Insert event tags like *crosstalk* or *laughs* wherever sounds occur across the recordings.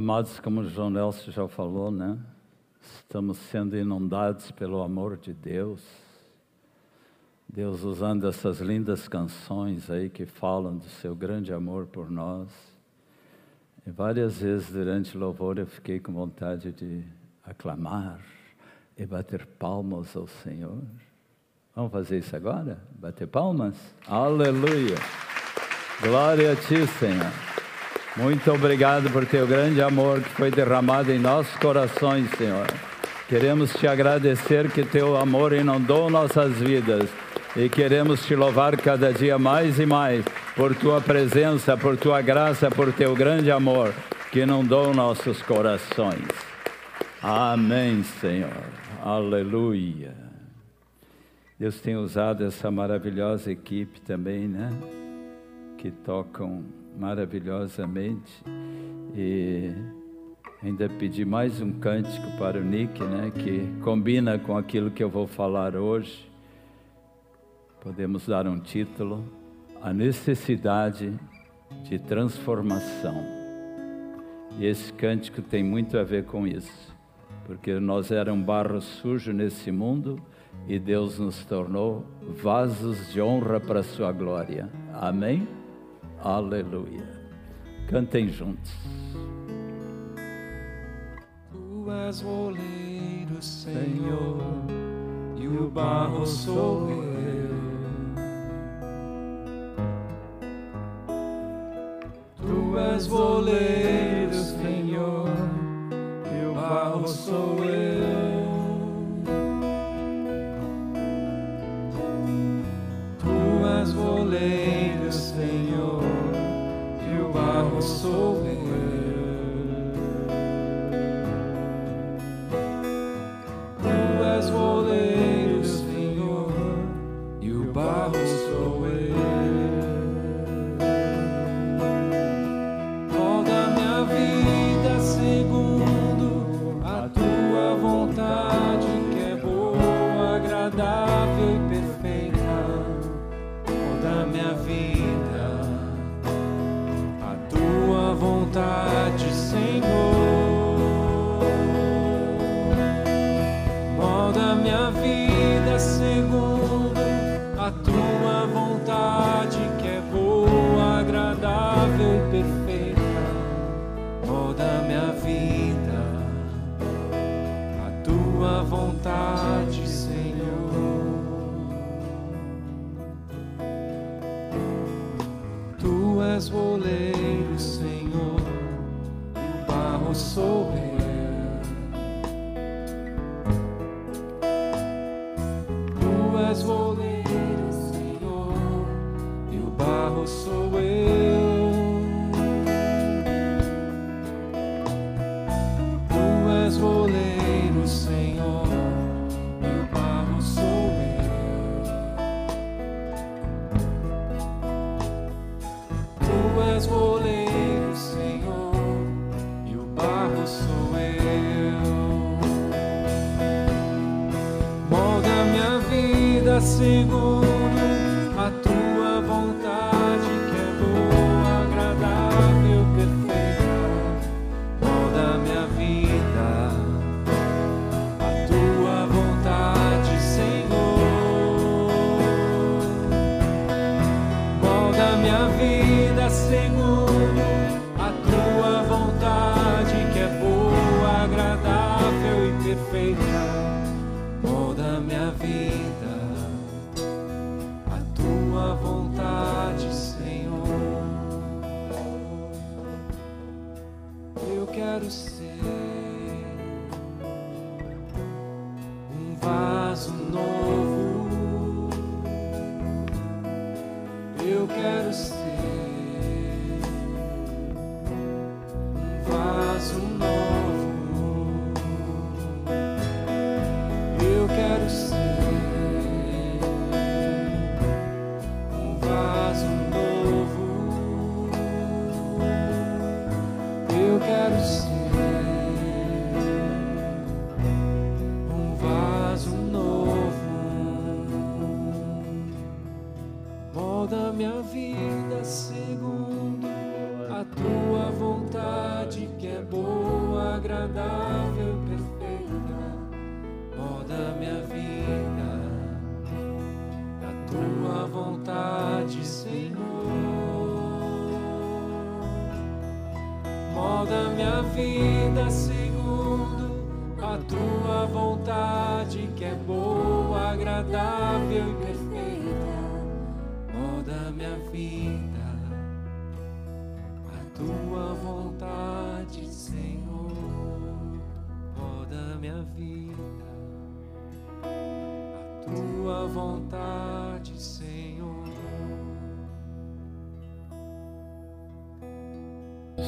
Amados, como João Nelson já falou, né? Estamos sendo inundados pelo amor de Deus. Deus usando essas lindas canções aí que falam do seu grande amor por nós. E várias vezes durante o louvor eu fiquei com vontade de aclamar e bater palmas ao Senhor. Vamos fazer isso agora? Bater palmas? Aleluia! Glória a Ti, Senhor. Muito obrigado por teu grande amor que foi derramado em nossos corações, Senhor. Queremos te agradecer que teu amor inundou nossas vidas e queremos te louvar cada dia mais e mais por tua presença, por tua graça, por teu grande amor que inundou nossos corações. Amém, Senhor. Aleluia. Deus tem usado essa maravilhosa equipe também, né? Que tocam maravilhosamente. E ainda pedi mais um cântico para o Nick, né, que combina com aquilo que eu vou falar hoje. Podemos dar um título: A necessidade de transformação. E esse cântico tem muito a ver com isso, porque nós éramos barro sujo nesse mundo e Deus nos tornou vasos de honra para a sua glória. Amém? Aleluia. Cantem juntos. Tu és o oleiro, Senhor, e o barro sou eu. Tu és o oleiro, Senhor, e o barro sou eu. Tu és o oleiro, sou eu. Tu és o oleiro, Senhor, e o barro vaso novo.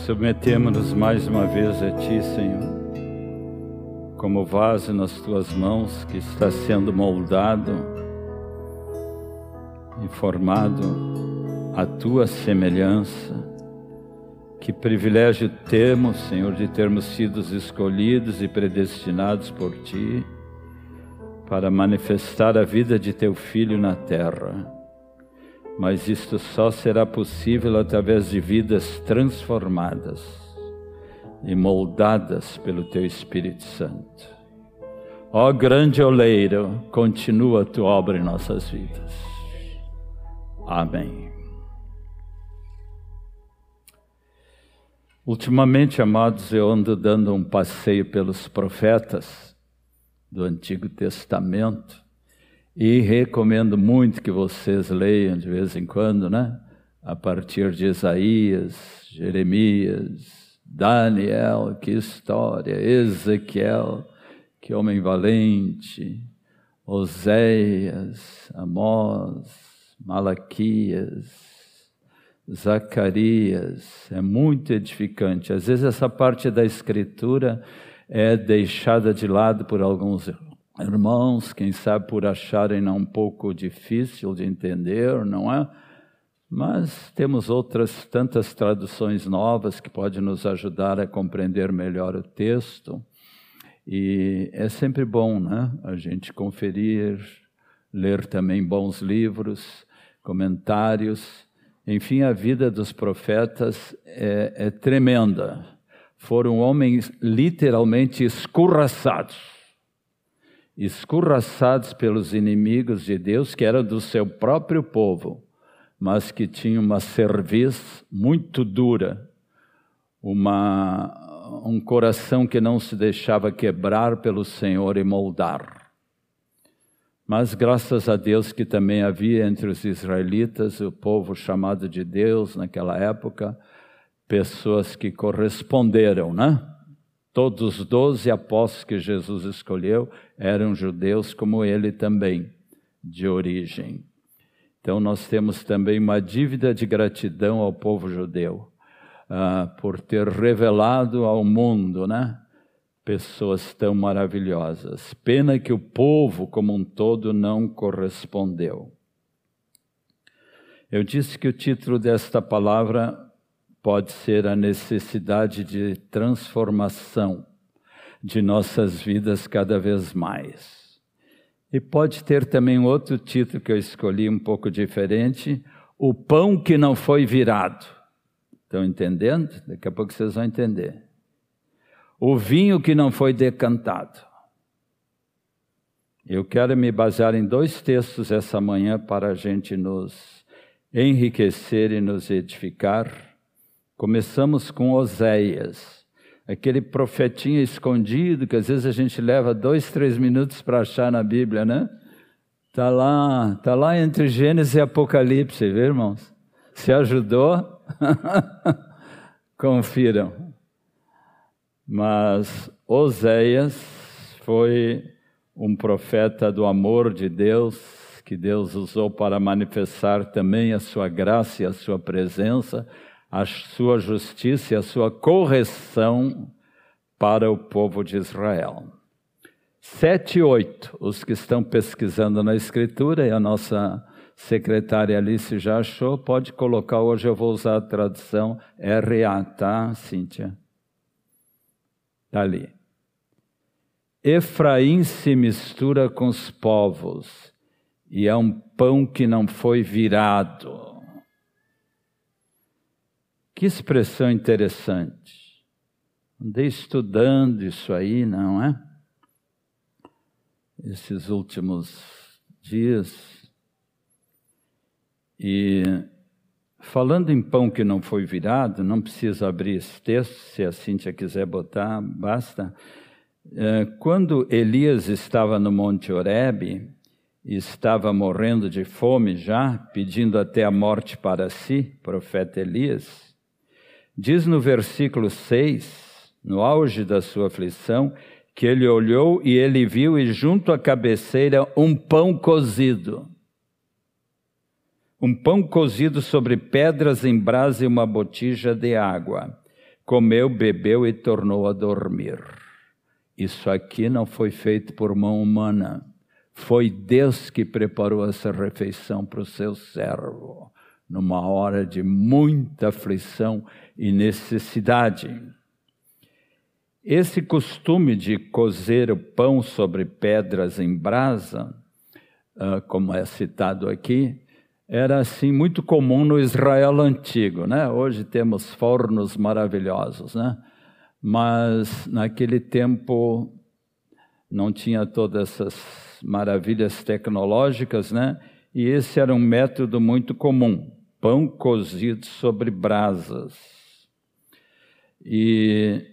Submetemos-nos mais uma vez a Ti, Senhor, como vaso nas Tuas mãos que está sendo moldado e formado à Tua semelhança. Que privilégio temos, Senhor, de termos sido escolhidos e predestinados por Ti para manifestar a vida de Teu Filho na terra mas isto só será possível através de vidas transformadas e moldadas pelo Teu Espírito Santo. Ó grande oleiro, continua a Tua obra em nossas vidas. Amém. Ultimamente, amados, eu ando dando um passeio pelos profetas do Antigo Testamento e recomendo muito que vocês leiam de vez em quando, né? A partir de Isaías, Jeremias, Daniel, que história, Ezequiel, que homem valente, Oséias, Amós, Malaquias, Zacarias, é muito edificante. Às vezes essa parte da escritura é deixada de lado por alguns irmãos, quem sabe por acharem um pouco difícil de entender, não é? Mas temos outras tantas traduções novas que podem nos ajudar a compreender melhor o texto. E é sempre bom, né? A gente conferir, ler também bons livros, comentários. Enfim, a vida dos profetas é, é tremenda. Foram homens literalmente escorraçados escorraçados pelos inimigos de Deus, que eram do seu próprio povo, mas que tinham uma cerviz muito dura, uma, um coração que não se deixava quebrar pelo Senhor e moldar. Mas graças a Deus que também havia entre os israelitas, o povo chamado de Deus naquela época, pessoas que corresponderam, né? Todos os doze apóstolos que Jesus escolheu eram judeus, como ele também, de origem. Então, nós temos também uma dívida de gratidão ao povo judeu, uh, por ter revelado ao mundo, né? Pessoas tão maravilhosas. Pena que o povo como um todo não correspondeu. Eu disse que o título desta palavra pode ser a necessidade de transformação de nossas vidas cada vez mais. E pode ter também outro título que eu escolhi um pouco diferente: O pão que não foi virado. Estão entendendo? Daqui a pouco vocês vão entender. O vinho que não foi decantado. Eu quero me basear em dois textos essa manhã para a gente nos enriquecer e nos edificar. Começamos com Oséias, aquele profetinho escondido que às vezes a gente leva dois, três minutos para achar na Bíblia, né? Está lá, tá lá entre Gênesis e Apocalipse, viu, irmãos? Se ajudou? *laughs* Confiram. Mas Oséias foi um profeta do amor de Deus, que Deus usou para manifestar também a sua graça e a sua presença a sua justiça e a sua correção para o povo de Israel. Sete e oito, os que estão pesquisando na Escritura, e a nossa secretária Alice já achou, pode colocar, hoje eu vou usar a tradução RA, tá, Cíntia? Está ali. Efraim se mistura com os povos, e é um pão que não foi virado que expressão interessante. Andei estudando isso aí, não é? Esses últimos dias. E falando em pão que não foi virado, não precisa abrir esse texto, se a Cíntia quiser botar, basta. É, quando Elias estava no Monte Horebe, estava morrendo de fome já, pedindo até a morte para si, profeta Elias, diz no versículo 6, no auge da sua aflição, que ele olhou e ele viu, e junto à cabeceira, um pão cozido. Um pão cozido sobre pedras em brasa e uma botija de água. Comeu, bebeu e tornou a dormir. Isso aqui não foi feito por mão humana foi Deus que preparou essa refeição para o seu servo, numa hora de muita aflição e necessidade. Esse costume de cozer o pão sobre pedras em brasa, ah, como é citado aqui, era assim muito comum no Israel antigo, né? Hoje temos fornos maravilhosos, né? Mas naquele tempo não tinha todas essas maravilhas tecnológicas, né? E esse era um método muito comum, pão cozido sobre brasas. E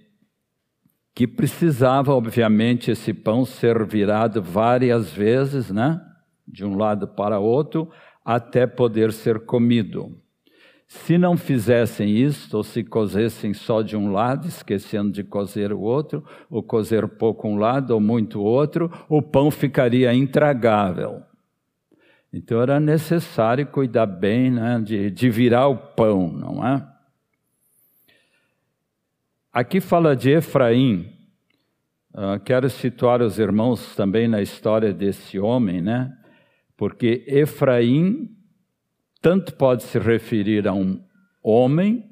que precisava, obviamente, esse pão ser virado várias vezes, né? De um lado para outro, até poder ser comido. Se não fizessem isto, ou se cozessem só de um lado, esquecendo de cozer o outro, ou cozer pouco um lado ou muito outro, o pão ficaria intragável. Então era necessário cuidar bem né, de, de virar o pão, não é? Aqui fala de Efraim. Uh, quero situar os irmãos também na história desse homem, né? Porque Efraim tanto pode se referir a um homem,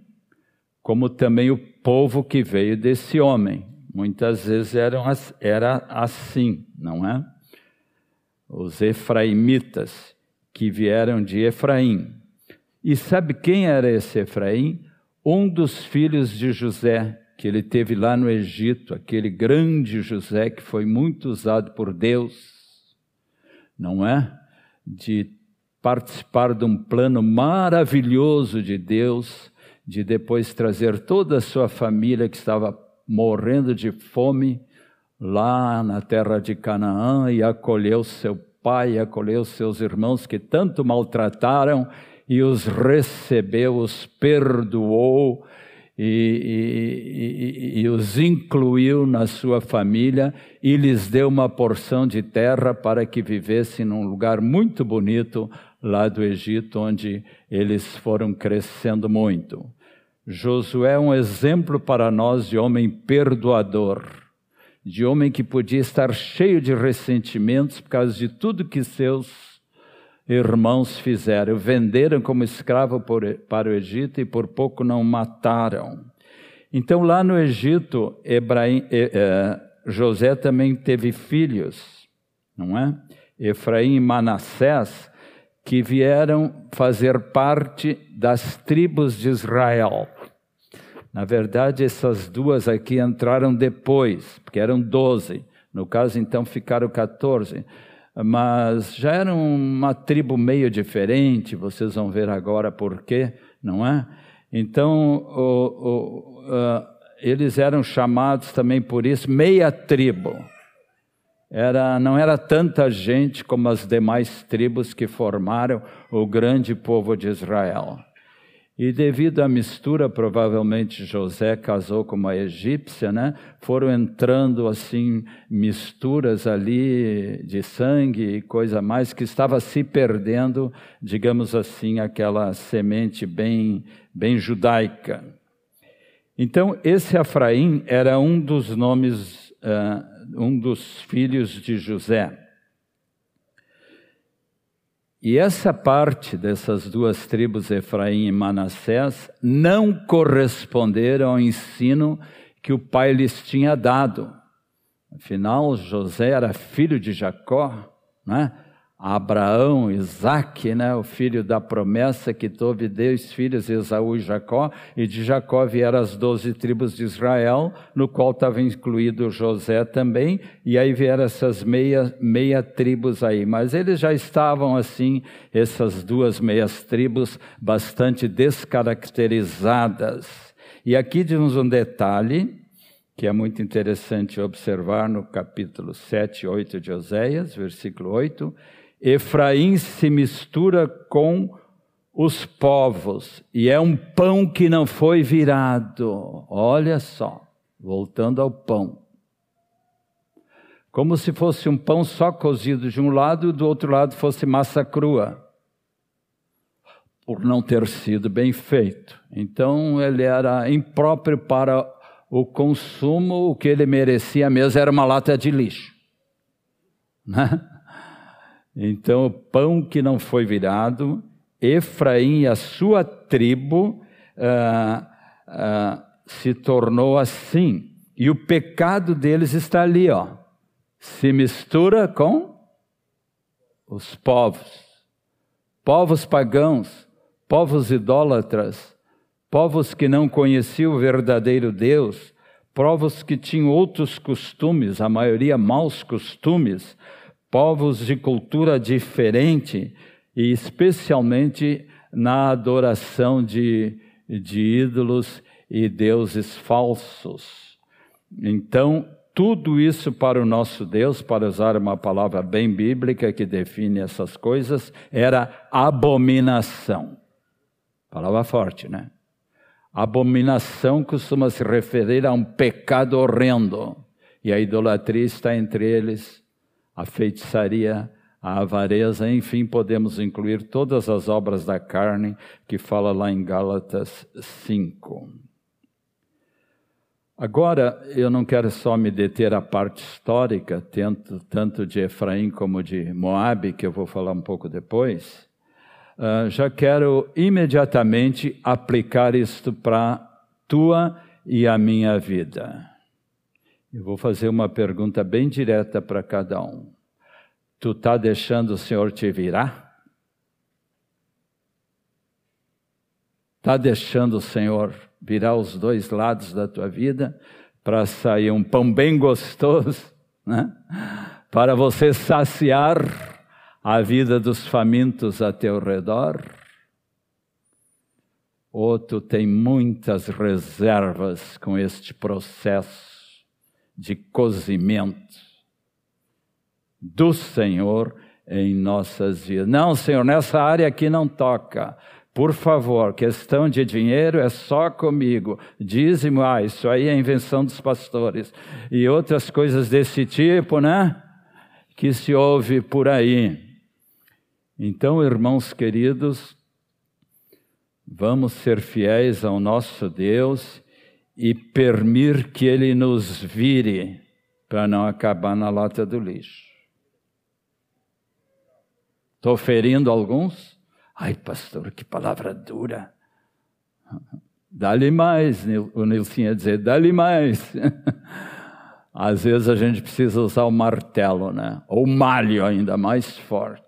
como também o povo que veio desse homem. Muitas vezes eram, era assim, não é? Os efraimitas que vieram de Efraim. E sabe quem era esse Efraim? Um dos filhos de José, que ele teve lá no Egito, aquele grande José que foi muito usado por Deus, não é? De participar de um plano maravilhoso de Deus, de depois trazer toda a sua família que estava morrendo de fome lá na terra de Canaã e acolheu seu pai, acolheu seus irmãos que tanto maltrataram e os recebeu, os perdoou e, e, e, os incluiu na sua família e lhes deu uma porção de terra para que vivessem num lugar muito bonito lá do Egito, onde eles foram crescendo muito. Josué é um exemplo para nós de homem perdoador, de homem que podia estar cheio de ressentimentos por causa de tudo que seus irmãos fizeram. Venderam como escravo por, para o Egito e por pouco não mataram. Então, lá no Egito, Ebraim, eh, José também teve filhos, não é? Efraim e Manassés, que vieram fazer parte das tribos de Israel. Na verdade, essas duas aqui entraram depois, porque eram doze. No caso, então, ficaram 14 mas já era uma tribo meio diferente, vocês vão ver agora por quê, não é? Então, o, o, uh, eles eram chamados também por isso meia tribo. Era, não era tanta gente como as demais tribos que formaram o grande povo de Israel. E devido à mistura, provavelmente José casou com uma egípcia, né? Foram entrando assim misturas ali de sangue e coisa mais que estava se perdendo, digamos assim, aquela semente bem bem judaica. Então esse Efraim era um dos nomes, uh, um dos filhos de José. E essa parte dessas duas tribos, Efraim e Manassés, não corresponderam ao ensino que o pai lhes tinha dado. Afinal, José era filho de Jacó, né? Abraão, Isaac, né, o filho da promessa que teve dois filhos, Esaú e Jacó, e de Jacó vieram as doze tribos de Israel, no qual estava incluído José também, e aí vieram essas meia, meia tribos aí. Mas eles já estavam assim, essas duas meias tribos, bastante descaracterizadas. E aqui temos um detalhe que é muito interessante observar no capítulo 7 e 8 de Oséias, versículo 8 Efraim se mistura com os povos e é um pão que não foi virado. Olha só, voltando ao pão. Como se fosse um pão só cozido de um lado e do outro lado fosse massa crua. Por não ter sido bem feito. Então ele era impróprio para o consumo, o que ele merecia mesmo era uma lata de lixo. Né? Então, o pão que não foi virado, Efraim e a sua tribo ah, ah, se tornou assim. E o pecado deles está ali, ó. Se mistura com os povos, povos pagãos, povos idólatras, povos que não conheciam o verdadeiro Deus, povos que tinham outros costumes, a maioria maus costumes, povos de cultura diferente e especialmente na adoração de, de ídolos e deuses falsos. Então, tudo isso para o nosso Deus, para usar uma palavra bem bíblica que define essas coisas, era abominação. Palavra forte, né? Abominação costuma se referir a um pecado horrendo, e a idolatria está entre eles a feitiçaria, a avareza, enfim, podemos incluir todas as obras da carne que fala lá em Gálatas 5. Agora, eu não quero só me deter à parte histórica, tanto, tanto de Efraim como de Moabe, que eu vou falar um pouco depois. Uh, já quero imediatamente aplicar isto para tua e a minha vida. Eu vou fazer uma pergunta bem direta para cada um. Tu está deixando o Senhor te virar? Está deixando o Senhor virar os dois lados da tua vida para sair um pão bem gostoso, *laughs* né? para você saciar a vida dos famintos a teu redor? Ou tu tem muitas reservas com este processo? De cozimento do Senhor em nossas vidas. Não, Senhor, nessa área aqui não toca. Por favor, questão de dinheiro é só comigo. Dízimo, ah, isso aí é invenção dos pastores. E outras coisas desse tipo, né? Que se ouve por aí. Então, irmãos queridos, vamos ser fiéis ao nosso Deus e permitir que Ele nos vire para não acabar na lata do lixo. Estou ferindo alguns? Ai, pastor, que palavra dura. Dá-lhe mais, o Nilson ia dizer, dá-lhe mais. *laughs* Às vezes a gente precisa usar o martelo, né? Ou malho ainda mais forte.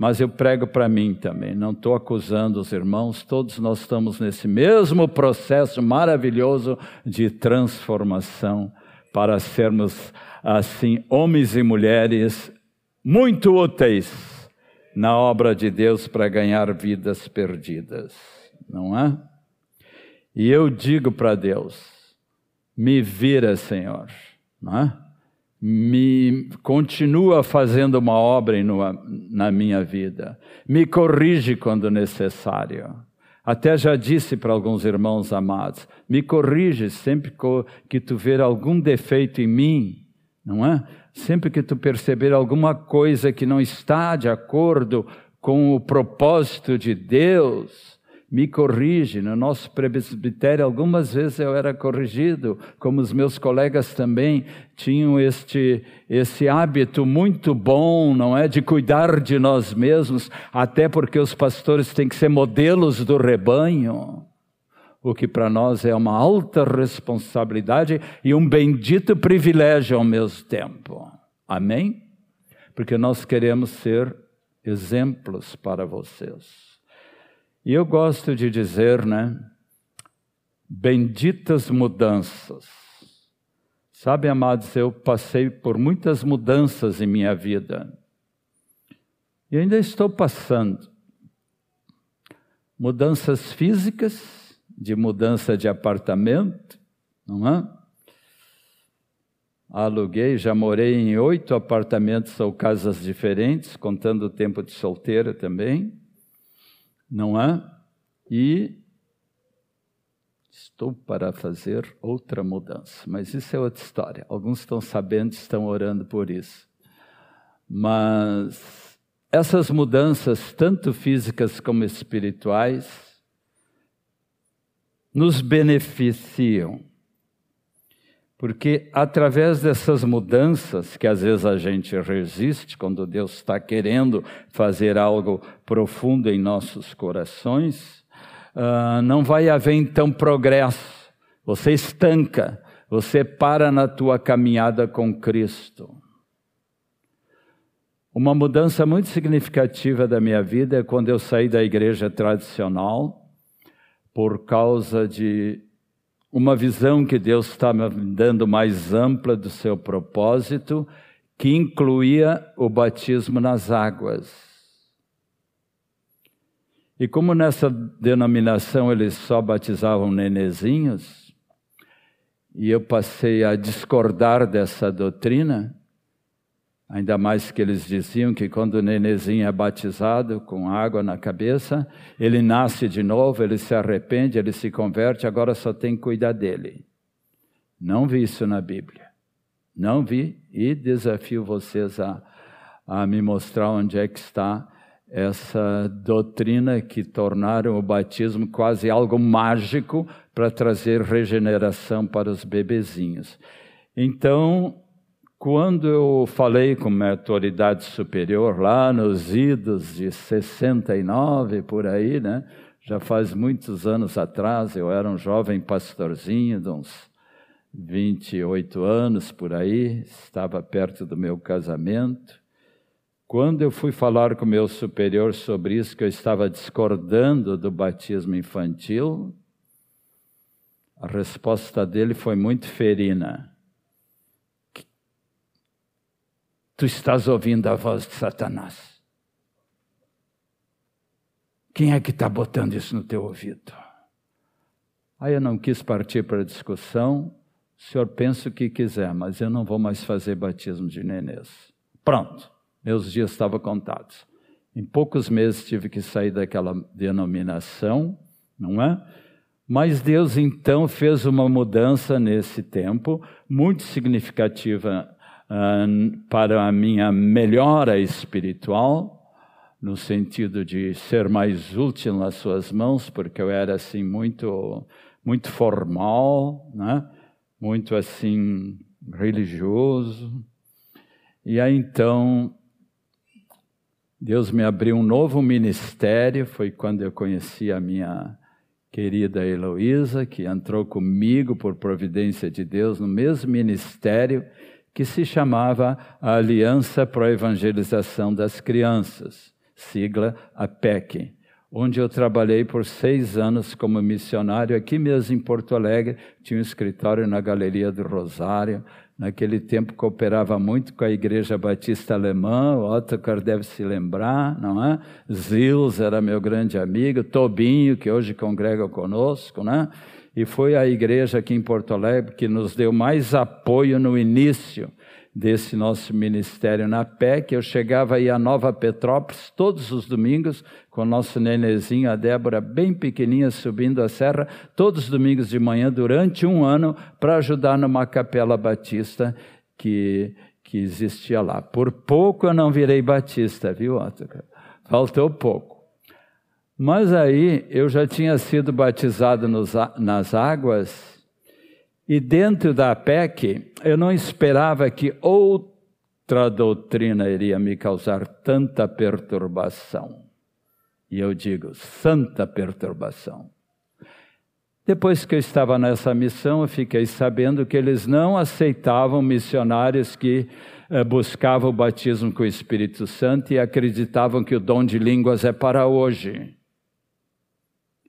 Mas eu prego para mim também, não estou acusando os irmãos, todos nós estamos nesse mesmo processo maravilhoso de transformação para sermos, assim, homens e mulheres muito úteis na obra de Deus para ganhar vidas perdidas, não é? E eu digo para Deus: me vira, Senhor, não é? Me continua fazendo uma obra na minha vida, me corrige quando necessário. Até já disse para alguns irmãos amados: me corrige sempre que tu ver algum defeito em mim, não é? Sempre que tu perceber alguma coisa que não está de acordo com o propósito de Deus, me corrige. No nosso presbitério, algumas vezes eu era corrigido, como os meus colegas também tinham este, esse hábito muito bom, não é? De cuidar de nós mesmos, até porque os pastores têm que ser modelos do rebanho. O que para nós é uma alta responsabilidade e um bendito privilégio ao mesmo tempo. Amém? porque nós queremos ser exemplos para vocês. E eu gosto de dizer, né? Benditas mudanças. Sabe, amados, eu passei por muitas mudanças em minha vida. E ainda estou passando. Mudanças físicas, de mudança de apartamento, não é? Aluguei, já morei em oito apartamentos ou casas diferentes, contando o tempo de solteira também, não é? E estou para fazer outra mudança, mas isso é outra história. Alguns estão sabendo, estão orando por isso. Mas essas mudanças, tanto físicas como espirituais, nos beneficiam porque através dessas mudanças, que às vezes a gente resiste, quando Deus está querendo fazer algo profundo em nossos corações, uh, não vai haver então progresso. Você estanca, você para na tua caminhada com Cristo. Uma mudança muito significativa da minha vida é quando eu saí da igreja tradicional, por causa de uma visão que Deus está me dando mais ampla do seu propósito, que incluía o batismo nas águas. E como nessa denominação eles só batizavam nenezinhos, e eu passei a discordar dessa doutrina, Ainda mais que eles diziam que quando o nenezinho é batizado com água na cabeça, ele nasce de novo, ele se arrepende, ele se converte, agora só tem que cuidar dele. Não vi isso na Bíblia. Não vi e desafio vocês a, a me mostrar onde é que está essa doutrina que tornaram o batismo quase algo mágico para trazer regeneração para os bebezinhos. Então, quando eu falei com minha autoridade superior lá nos idos de 69 por aí, né? Já faz muitos anos atrás, eu era um jovem pastorzinho de uns 28 anos por aí, estava perto do meu casamento. Quando eu fui falar com meu superior sobre isso, que eu estava discordando do batismo infantil, a resposta dele foi muito ferina. Tu estás ouvindo a voz de Satanás. Quem é que está botando isso no teu ouvido? Aí eu não quis partir para a discussão. O senhor pensa o que quiser, mas eu não vou mais fazer batismo de nenês. Pronto, meus dias estavam contados. Em poucos meses tive que sair daquela denominação, não é? Mas Deus então fez uma mudança nesse tempo, muito significativa para a minha melhora espiritual, no sentido de ser mais útil nas suas mãos, porque eu era assim muito muito formal, né? Muito assim religioso. E aí então Deus me abriu um novo ministério, foi quando eu conheci a minha querida Heloísa, que entrou comigo por providência de Deus no mesmo ministério que se chamava a Aliança para a Evangelização das Crianças, sigla APEC, onde eu trabalhei por seis anos como missionário aqui mesmo em Porto Alegre, tinha um escritório na Galeria do Rosário, naquele tempo cooperava muito com a Igreja Batista Alemã, o Ottokar deve se lembrar, não é? Zils era meu grande amigo, Tobinho, que hoje congrega conosco, né? E foi a igreja aqui em Porto Alegre que nos deu mais apoio no início desse nosso ministério na PEC. Eu chegava aí a Nova Petrópolis todos os domingos com o nosso nenezinho, a Débora, bem pequenininha, subindo a serra, todos os domingos de manhã, durante um ano, para ajudar numa capela batista que, que existia lá. Por pouco eu não virei batista, viu, Otto? Faltou pouco. Mas aí eu já tinha sido batizado nos, nas águas, e dentro da PEC eu não esperava que outra doutrina iria me causar tanta perturbação. E eu digo, santa perturbação. Depois que eu estava nessa missão, eu fiquei sabendo que eles não aceitavam missionários que eh, buscava o batismo com o Espírito Santo e acreditavam que o dom de línguas é para hoje.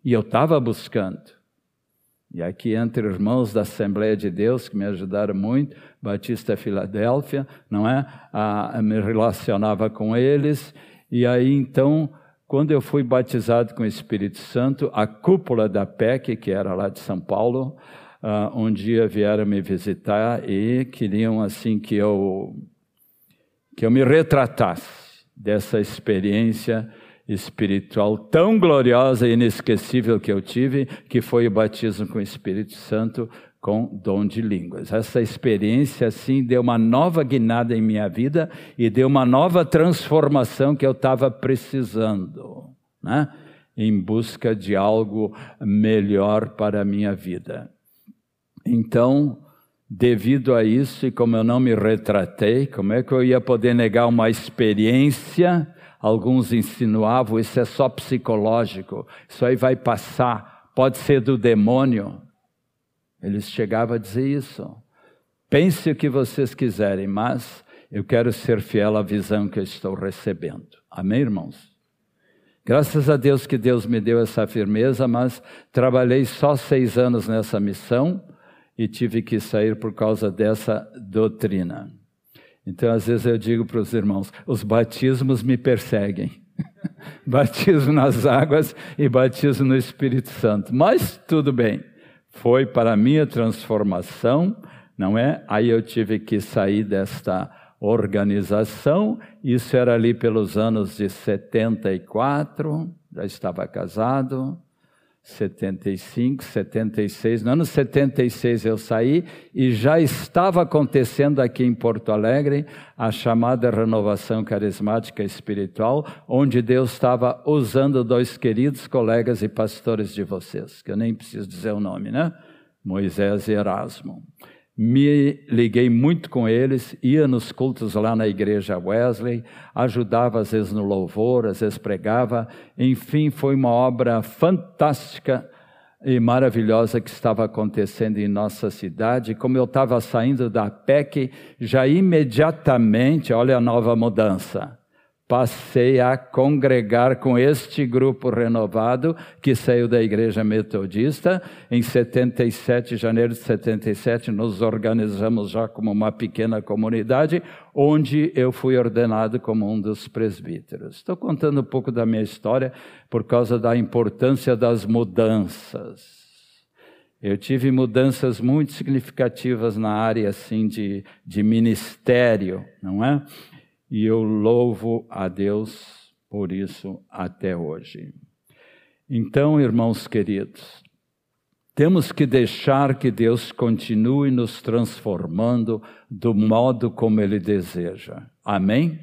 E eu estava buscando. E aqui entre irmãos da Assembleia de Deus, que me ajudaram muito, Batista Filadélfia, não é? Ah, me relacionava com eles. E aí então, quando eu fui batizado com o Espírito Santo, a cúpula da PEC, que era lá de São Paulo, ah, um dia vieram me visitar e queriam assim que eu que eu me retratasse dessa experiência espiritual tão gloriosa e inesquecível que eu tive, que foi o batismo com o Espírito Santo com dom de línguas. Essa experiência, assim, deu uma nova guinada em minha vida e deu uma nova transformação que eu estava precisando, né? Em busca de algo melhor para a minha vida. Então, devido a isso, e como eu não me retratei, como é que eu ia poder negar uma experiência Alguns insinuavam, isso é só psicológico, isso aí vai passar, pode ser do demônio. Eles chegavam a dizer isso. Pense o que vocês quiserem, mas eu quero ser fiel à visão que eu estou recebendo. Amém, irmãos? Graças a Deus que Deus me deu essa firmeza, mas trabalhei só seis anos nessa missão e tive que sair por causa dessa doutrina. Então, às vezes eu digo para os irmãos: os batismos me perseguem. *laughs* batismo nas águas e batismo no Espírito Santo. Mas tudo bem, foi para a minha transformação, não é? Aí eu tive que sair desta organização, isso era ali pelos anos de 74, já estava casado, 75, 76. No ano 76 eu saí e já estava acontecendo aqui em Porto Alegre a chamada renovação carismática espiritual, onde Deus estava usando dois queridos colegas e pastores de vocês, que eu nem preciso dizer o nome, né? Moisés e Erasmo me liguei muito com eles, ia nos cultos lá na igreja Wesley, ajudava às vezes no louvor, às vezes pregava. Enfim, foi uma obra fantástica e maravilhosa que estava acontecendo em nossa cidade. Como eu estava saindo da PEC, já imediatamente, olha a nova mudança passei a congregar com este grupo renovado que saiu da igreja metodista. Em 77, janeiro de 77, nos organizamos já como uma pequena comunidade, onde eu fui ordenado como um dos presbíteros. Estou contando um pouco da minha história por causa da importância das mudanças. Eu tive mudanças muito significativas na área assim de, de ministério, não é? E eu louvo a Deus por isso até hoje. Então, irmãos queridos, temos que deixar que Deus continue nos transformando do modo como Ele deseja. Amém?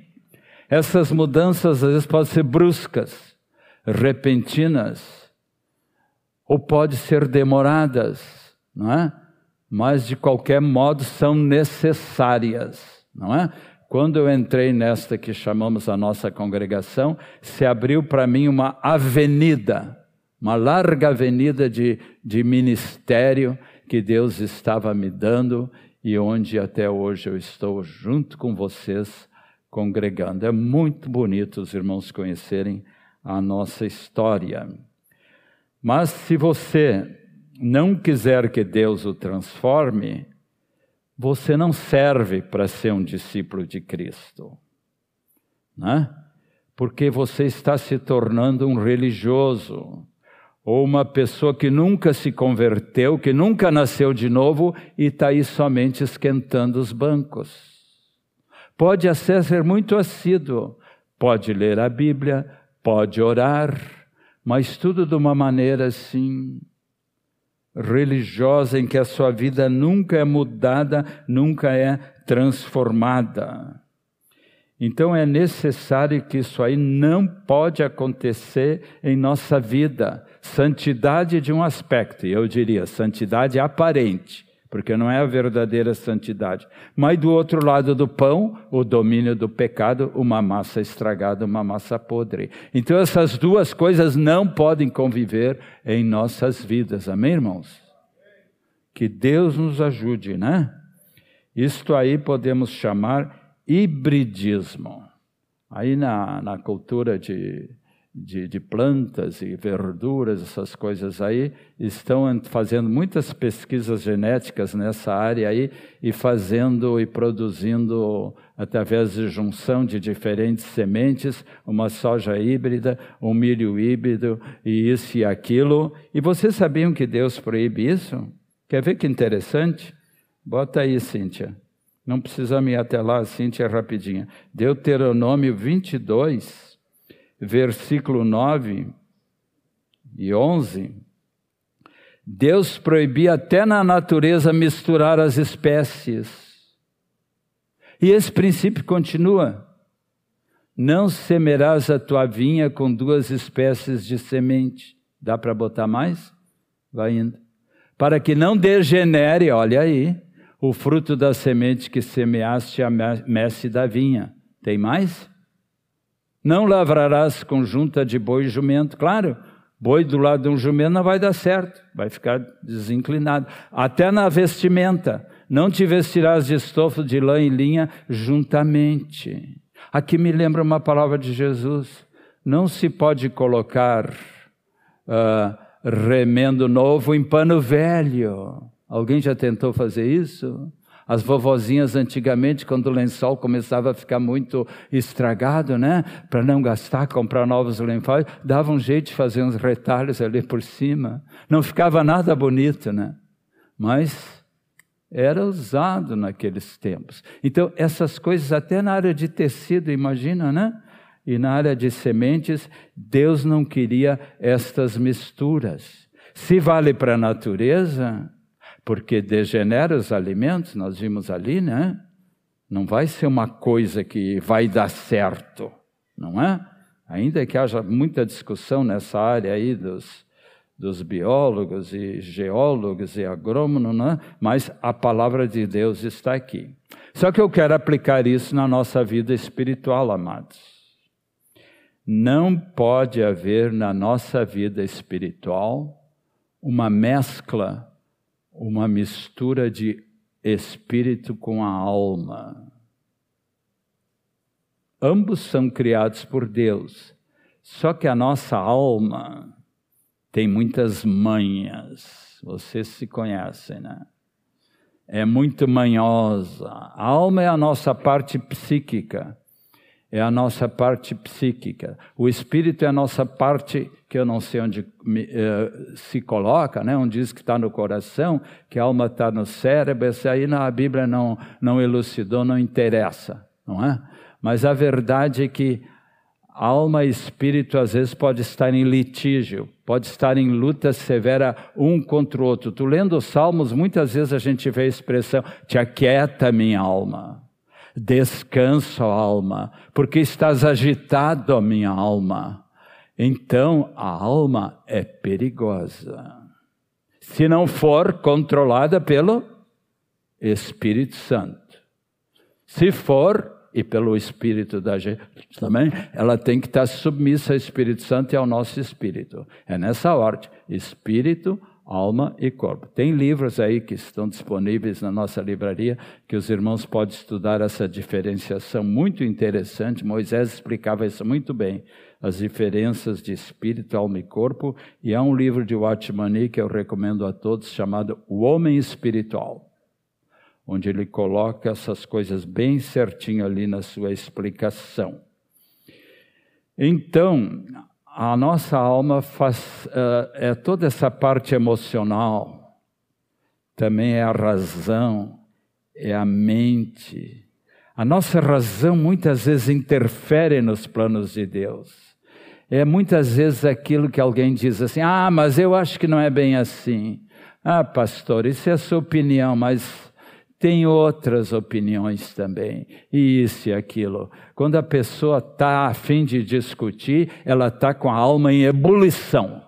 Essas mudanças às vezes podem ser bruscas, repentinas, ou podem ser demoradas, não é? Mas de qualquer modo são necessárias, não é? Quando eu entrei nesta que chamamos a nossa congregação, se abriu para mim uma avenida, uma larga avenida de, de ministério que Deus estava me dando e onde até hoje eu estou junto com vocês congregando. É muito bonito os irmãos conhecerem a nossa história. Mas se você não quiser que Deus o transforme, você não serve para ser um discípulo de Cristo, né? Porque você está se tornando um religioso ou uma pessoa que nunca se converteu, que nunca nasceu de novo e está aí somente esquentando os bancos. Pode até ser muito assíduo, pode ler a Bíblia, pode orar, mas tudo de uma maneira assim religiosa em que a sua vida nunca é mudada, nunca é transformada. Então é necessário que isso aí não pode acontecer em nossa vida. Santidade de um aspecto, eu diria, santidade aparente, porque não é a verdadeira santidade. Mas do outro lado do pão, o domínio do pecado, uma massa estragada, uma massa podre. Então essas duas coisas não podem conviver em nossas vidas. Amém, irmãos? Que Deus nos ajude, né? Isto aí podemos chamar hibridismo. Aí na, na cultura de, de, de, plantas e verduras, essas coisas aí, estão fazendo muitas pesquisas genéticas nessa área aí e fazendo e produzindo, através de junção de diferentes sementes, uma soja híbrida, um milho híbrido e isso e aquilo. E vocês sabiam que Deus proíbe isso? Quer ver que interessante? Bota aí, Cíntia. Não precisamos ir até lá, Cíntia, é rapidinho. Deuteronômio 22, versículo 9 e 11. Deus proibia até na natureza misturar as espécies. E esse princípio continua. Não semerás a tua vinha com duas espécies de semente. Dá para botar mais? Vai indo. Para que não degenere, olha aí, o fruto da semente que semeaste a messe da vinha. Tem mais? Não lavrarás com junta de boi e jumento. Claro, boi do lado de um jumento não vai dar certo, vai ficar desinclinado. Até na vestimenta, não te vestirás de estofo de lã e linha juntamente. Aqui me lembra uma palavra de Jesus. Não se pode colocar uh, remendo novo em pano velho. Alguém já tentou fazer isso? As vovozinhas antigamente, quando o lençol começava a ficar muito estragado, né? Para não gastar, comprar novos lençóis, davam um jeito de fazer uns retalhos ali por cima. Não ficava nada bonito, né? Mas era usado naqueles tempos. Então, essas coisas, até na área de tecido, imagina, né? E na área de sementes, Deus não queria estas misturas. Se vale para a natureza, porque degenera os alimentos, nós vimos ali, né? Não vai ser uma coisa que vai dar certo, não é? Ainda que haja muita discussão nessa área aí dos, dos biólogos e geólogos e agrônomos, né? mas a palavra de Deus está aqui. Só que eu quero aplicar isso na nossa vida espiritual, amados. Não pode haver na nossa vida espiritual uma mescla uma mistura de espírito com a alma. Ambos são criados por Deus, só que a nossa alma tem muitas manhas. Vocês se conhecem, né? É muito manhosa. A alma é a nossa parte psíquica é a nossa parte psíquica. O espírito é a nossa parte que eu não sei onde eh, se coloca, né? Um diz que está no coração, que a alma está no cérebro. Isso aí na Bíblia não, não elucidou, não interessa, não é? Mas a verdade é que alma e espírito às vezes pode estar em litígio, pode estar em luta severa um contra o outro. Tu lendo os salmos, muitas vezes a gente vê a expressão: te aquieta minha alma. Descansa, alma, porque estás agitado, a minha alma. Então a alma é perigosa. Se não for controlada pelo Espírito Santo. Se for, e pelo Espírito da gente também, ela tem que estar submissa ao Espírito Santo e ao nosso espírito. É nessa ordem: espírito, alma e corpo. Tem livros aí que estão disponíveis na nossa livraria que os irmãos podem estudar essa diferenciação muito interessante. Moisés explicava isso muito bem, as diferenças de espírito, alma e corpo. E há um livro de Watchman que eu recomendo a todos chamado O Homem Espiritual, onde ele coloca essas coisas bem certinho ali na sua explicação. Então, a nossa alma faz, uh, é toda essa parte emocional, também é a razão, é a mente. A nossa razão muitas vezes interfere nos planos de Deus. É muitas vezes aquilo que alguém diz assim: ah, mas eu acho que não é bem assim. Ah, pastor, isso é a sua opinião, mas tem outras opiniões também, e isso e aquilo. Quando a pessoa está a fim de discutir, ela está com a alma em ebulição.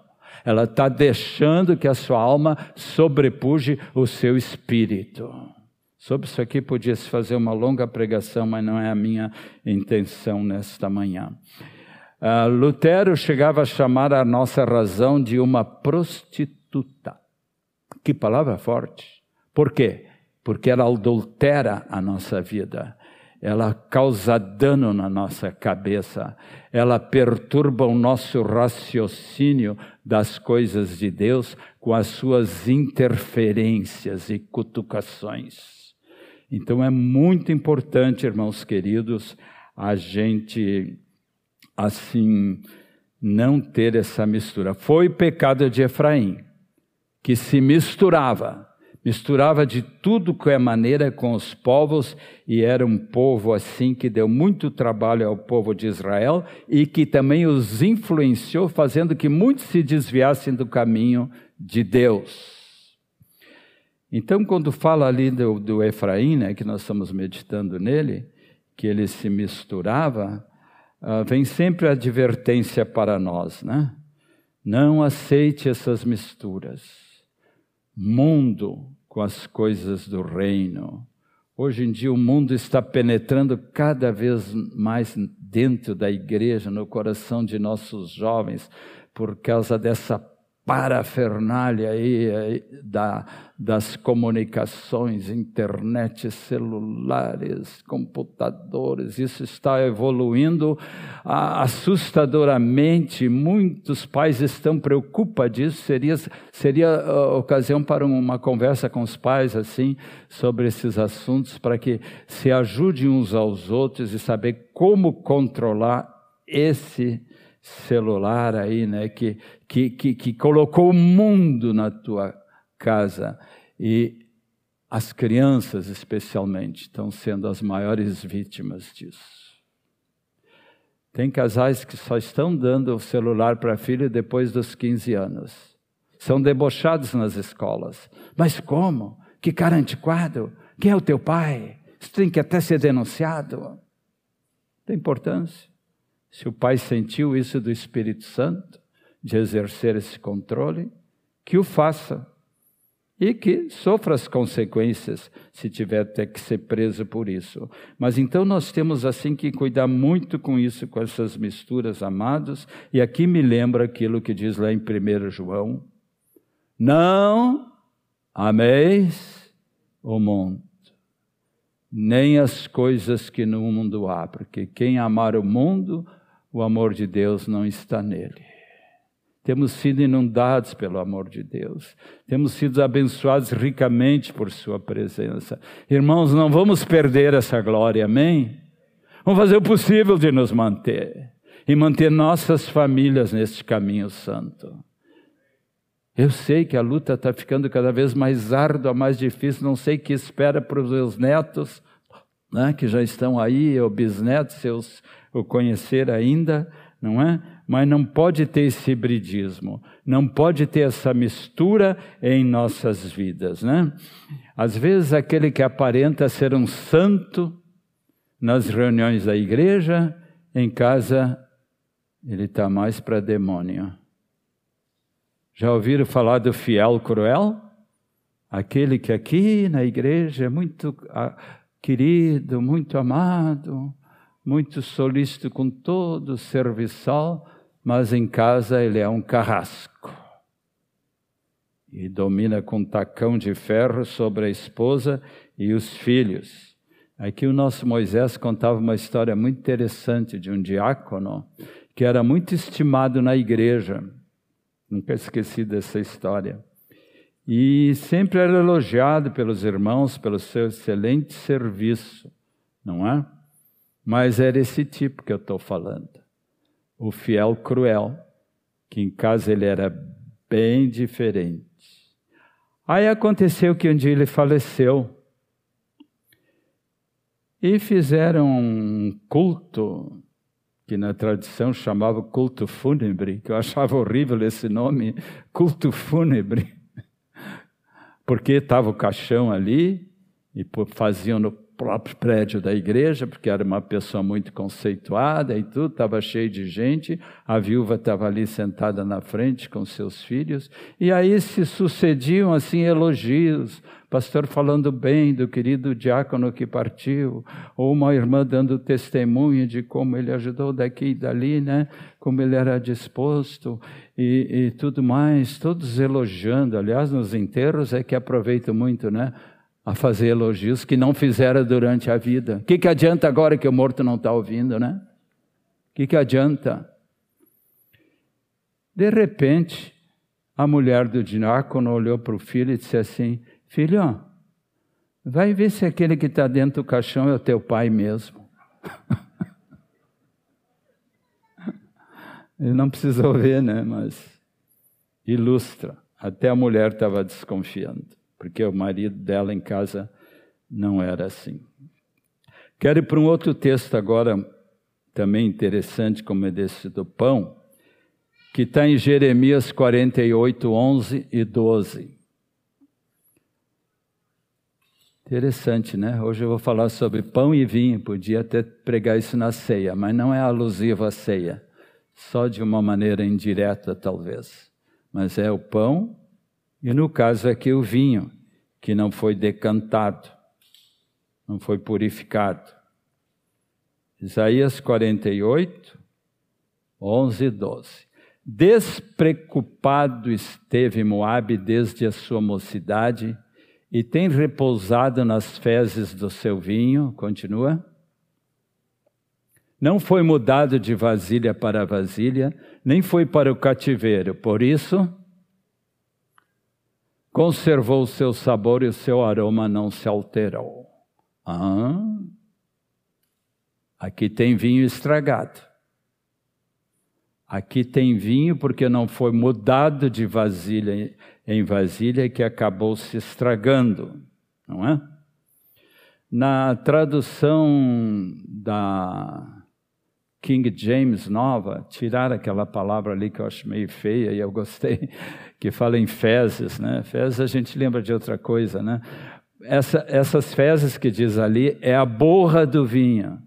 Ela está deixando que a sua alma sobrepuje o seu espírito. Sobre isso aqui podia-se fazer uma longa pregação, mas não é a minha intenção nesta manhã. Uh, Lutero chegava a chamar a nossa razão de uma prostituta. Que palavra forte. Por quê? Porque ela adultera a nossa vida. ela causa dano na nossa cabeça, ela perturba o nosso raciocínio das coisas de Deus com as suas interferências e cutucações. Então é muito importante, irmãos queridos, a gente assim não ter essa mistura. Foi o pecado de Efraim, que se misturava misturava de tudo que é maneira com os povos e era um povo assim que deu muito trabalho ao povo de Israel e que também os influenciou, fazendo que muitos se desviassem do caminho de Deus. Então, quando fala ali do, do Efraim, né, que nós estamos meditando nele, que ele se misturava, uh, vem sempre a advertência para nós, né? Não aceite essas misturas mundo com as coisas do reino. Hoje em dia o mundo está penetrando cada vez mais dentro da igreja, no coração de nossos jovens, por causa dessa parafernália aí da, das comunicações, internet, celulares, computadores, isso está evoluindo assustadoramente. Muitos pais estão preocupados Seria, seria uh, ocasião para uma conversa com os pais assim sobre esses assuntos, para que se ajudem uns aos outros e saber como controlar esse celular aí, né, que, que, que, que colocou o mundo na tua casa. E as crianças, especialmente, estão sendo as maiores vítimas disso. Tem casais que só estão dando o celular para a filha depois dos 15 anos. São debochados nas escolas. Mas como? Que cara antiquado? Quem é o teu pai? Isso tem que até ser denunciado. Tem importância. Se o pai sentiu isso do Espírito Santo, de exercer esse controle, que o faça e que sofra as consequências se tiver até que ser preso por isso. Mas então nós temos assim que cuidar muito com isso, com essas misturas, amados, e aqui me lembra aquilo que diz lá em 1 João: Não ameis o mundo, nem as coisas que no mundo há, porque quem amar o mundo, o amor de Deus não está nele. Temos sido inundados pelo amor de Deus. Temos sido abençoados ricamente por Sua presença. Irmãos, não vamos perder essa glória, amém? Vamos fazer o possível de nos manter e manter nossas famílias neste caminho santo. Eu sei que a luta está ficando cada vez mais árdua, mais difícil. Não sei que espera para os meus netos, né, que já estão aí, ou bisnetos, seus o conhecer ainda, não é? Mas não pode ter esse hibridismo, não pode ter essa mistura em nossas vidas, né? Às vezes aquele que aparenta ser um santo nas reuniões da igreja, em casa ele está mais para demônio. Já ouviram falar do fiel cruel? Aquele que aqui na igreja é muito ah, querido, muito amado, muito solícito com todo o serviçal, mas em casa ele é um carrasco. E domina com tacão de ferro sobre a esposa e os filhos. Aqui o nosso Moisés contava uma história muito interessante de um diácono que era muito estimado na igreja. Nunca esqueci dessa história. E sempre era elogiado pelos irmãos pelo seu excelente serviço, não é? Mas era esse tipo que eu estou falando. O fiel cruel, que em casa ele era bem diferente. Aí aconteceu que um dia ele faleceu. E fizeram um culto, que na tradição chamava culto fúnebre, que eu achava horrível esse nome, culto fúnebre. *laughs* Porque estava o caixão ali, e faziam no próprio prédio da igreja, porque era uma pessoa muito conceituada e tudo, estava cheio de gente. A viúva estava ali sentada na frente com seus filhos, e aí se sucediam assim elogios, pastor falando bem do querido diácono que partiu, ou uma irmã dando testemunho de como ele ajudou daqui e dali, né? Como ele era disposto e, e tudo mais, todos elogiando. Aliás, nos enterros é que aproveito muito, né? A fazer elogios que não fizera durante a vida. O que, que adianta agora que o morto não está ouvindo, né? O que, que adianta? De repente, a mulher do diácono olhou para o filho e disse assim: Filho, vai ver se aquele que está dentro do caixão é o teu pai mesmo. *laughs* Ele não precisou ver, né? Mas ilustra. Até a mulher estava desconfiando, porque o marido dela em casa não era assim. Quero ir para um outro texto agora, também interessante, como é desse do pão, que está em Jeremias 48, 11 e 12. Interessante, né? Hoje eu vou falar sobre pão e vinho, podia até pregar isso na ceia, mas não é alusivo à ceia, só de uma maneira indireta, talvez. Mas é o pão e, no caso aqui, o vinho, que não foi decantado, não foi purificado. Isaías 48, 11 e 12. Despreocupado esteve Moabe desde a sua mocidade e tem repousado nas fezes do seu vinho. Continua. Não foi mudado de vasilha para vasilha, nem foi para o cativeiro. Por isso, conservou o seu sabor e o seu aroma não se alterou. Ah, aqui tem vinho estragado. Aqui tem vinho porque não foi mudado de vasilha em vasilha que acabou se estragando, não é? Na tradução da King James Nova, tirar aquela palavra ali que eu acho meio feia e eu gostei, que fala em fezes, né? Fezes a gente lembra de outra coisa, né? Essa, essas fezes que diz ali é a borra do vinho.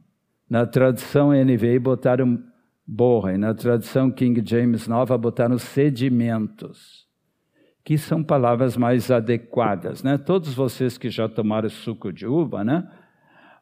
Na tradução NVI botaram borra, e na tradução King James Nova botaram sedimentos, que são palavras mais adequadas, né? Todos vocês que já tomaram suco de uva, né?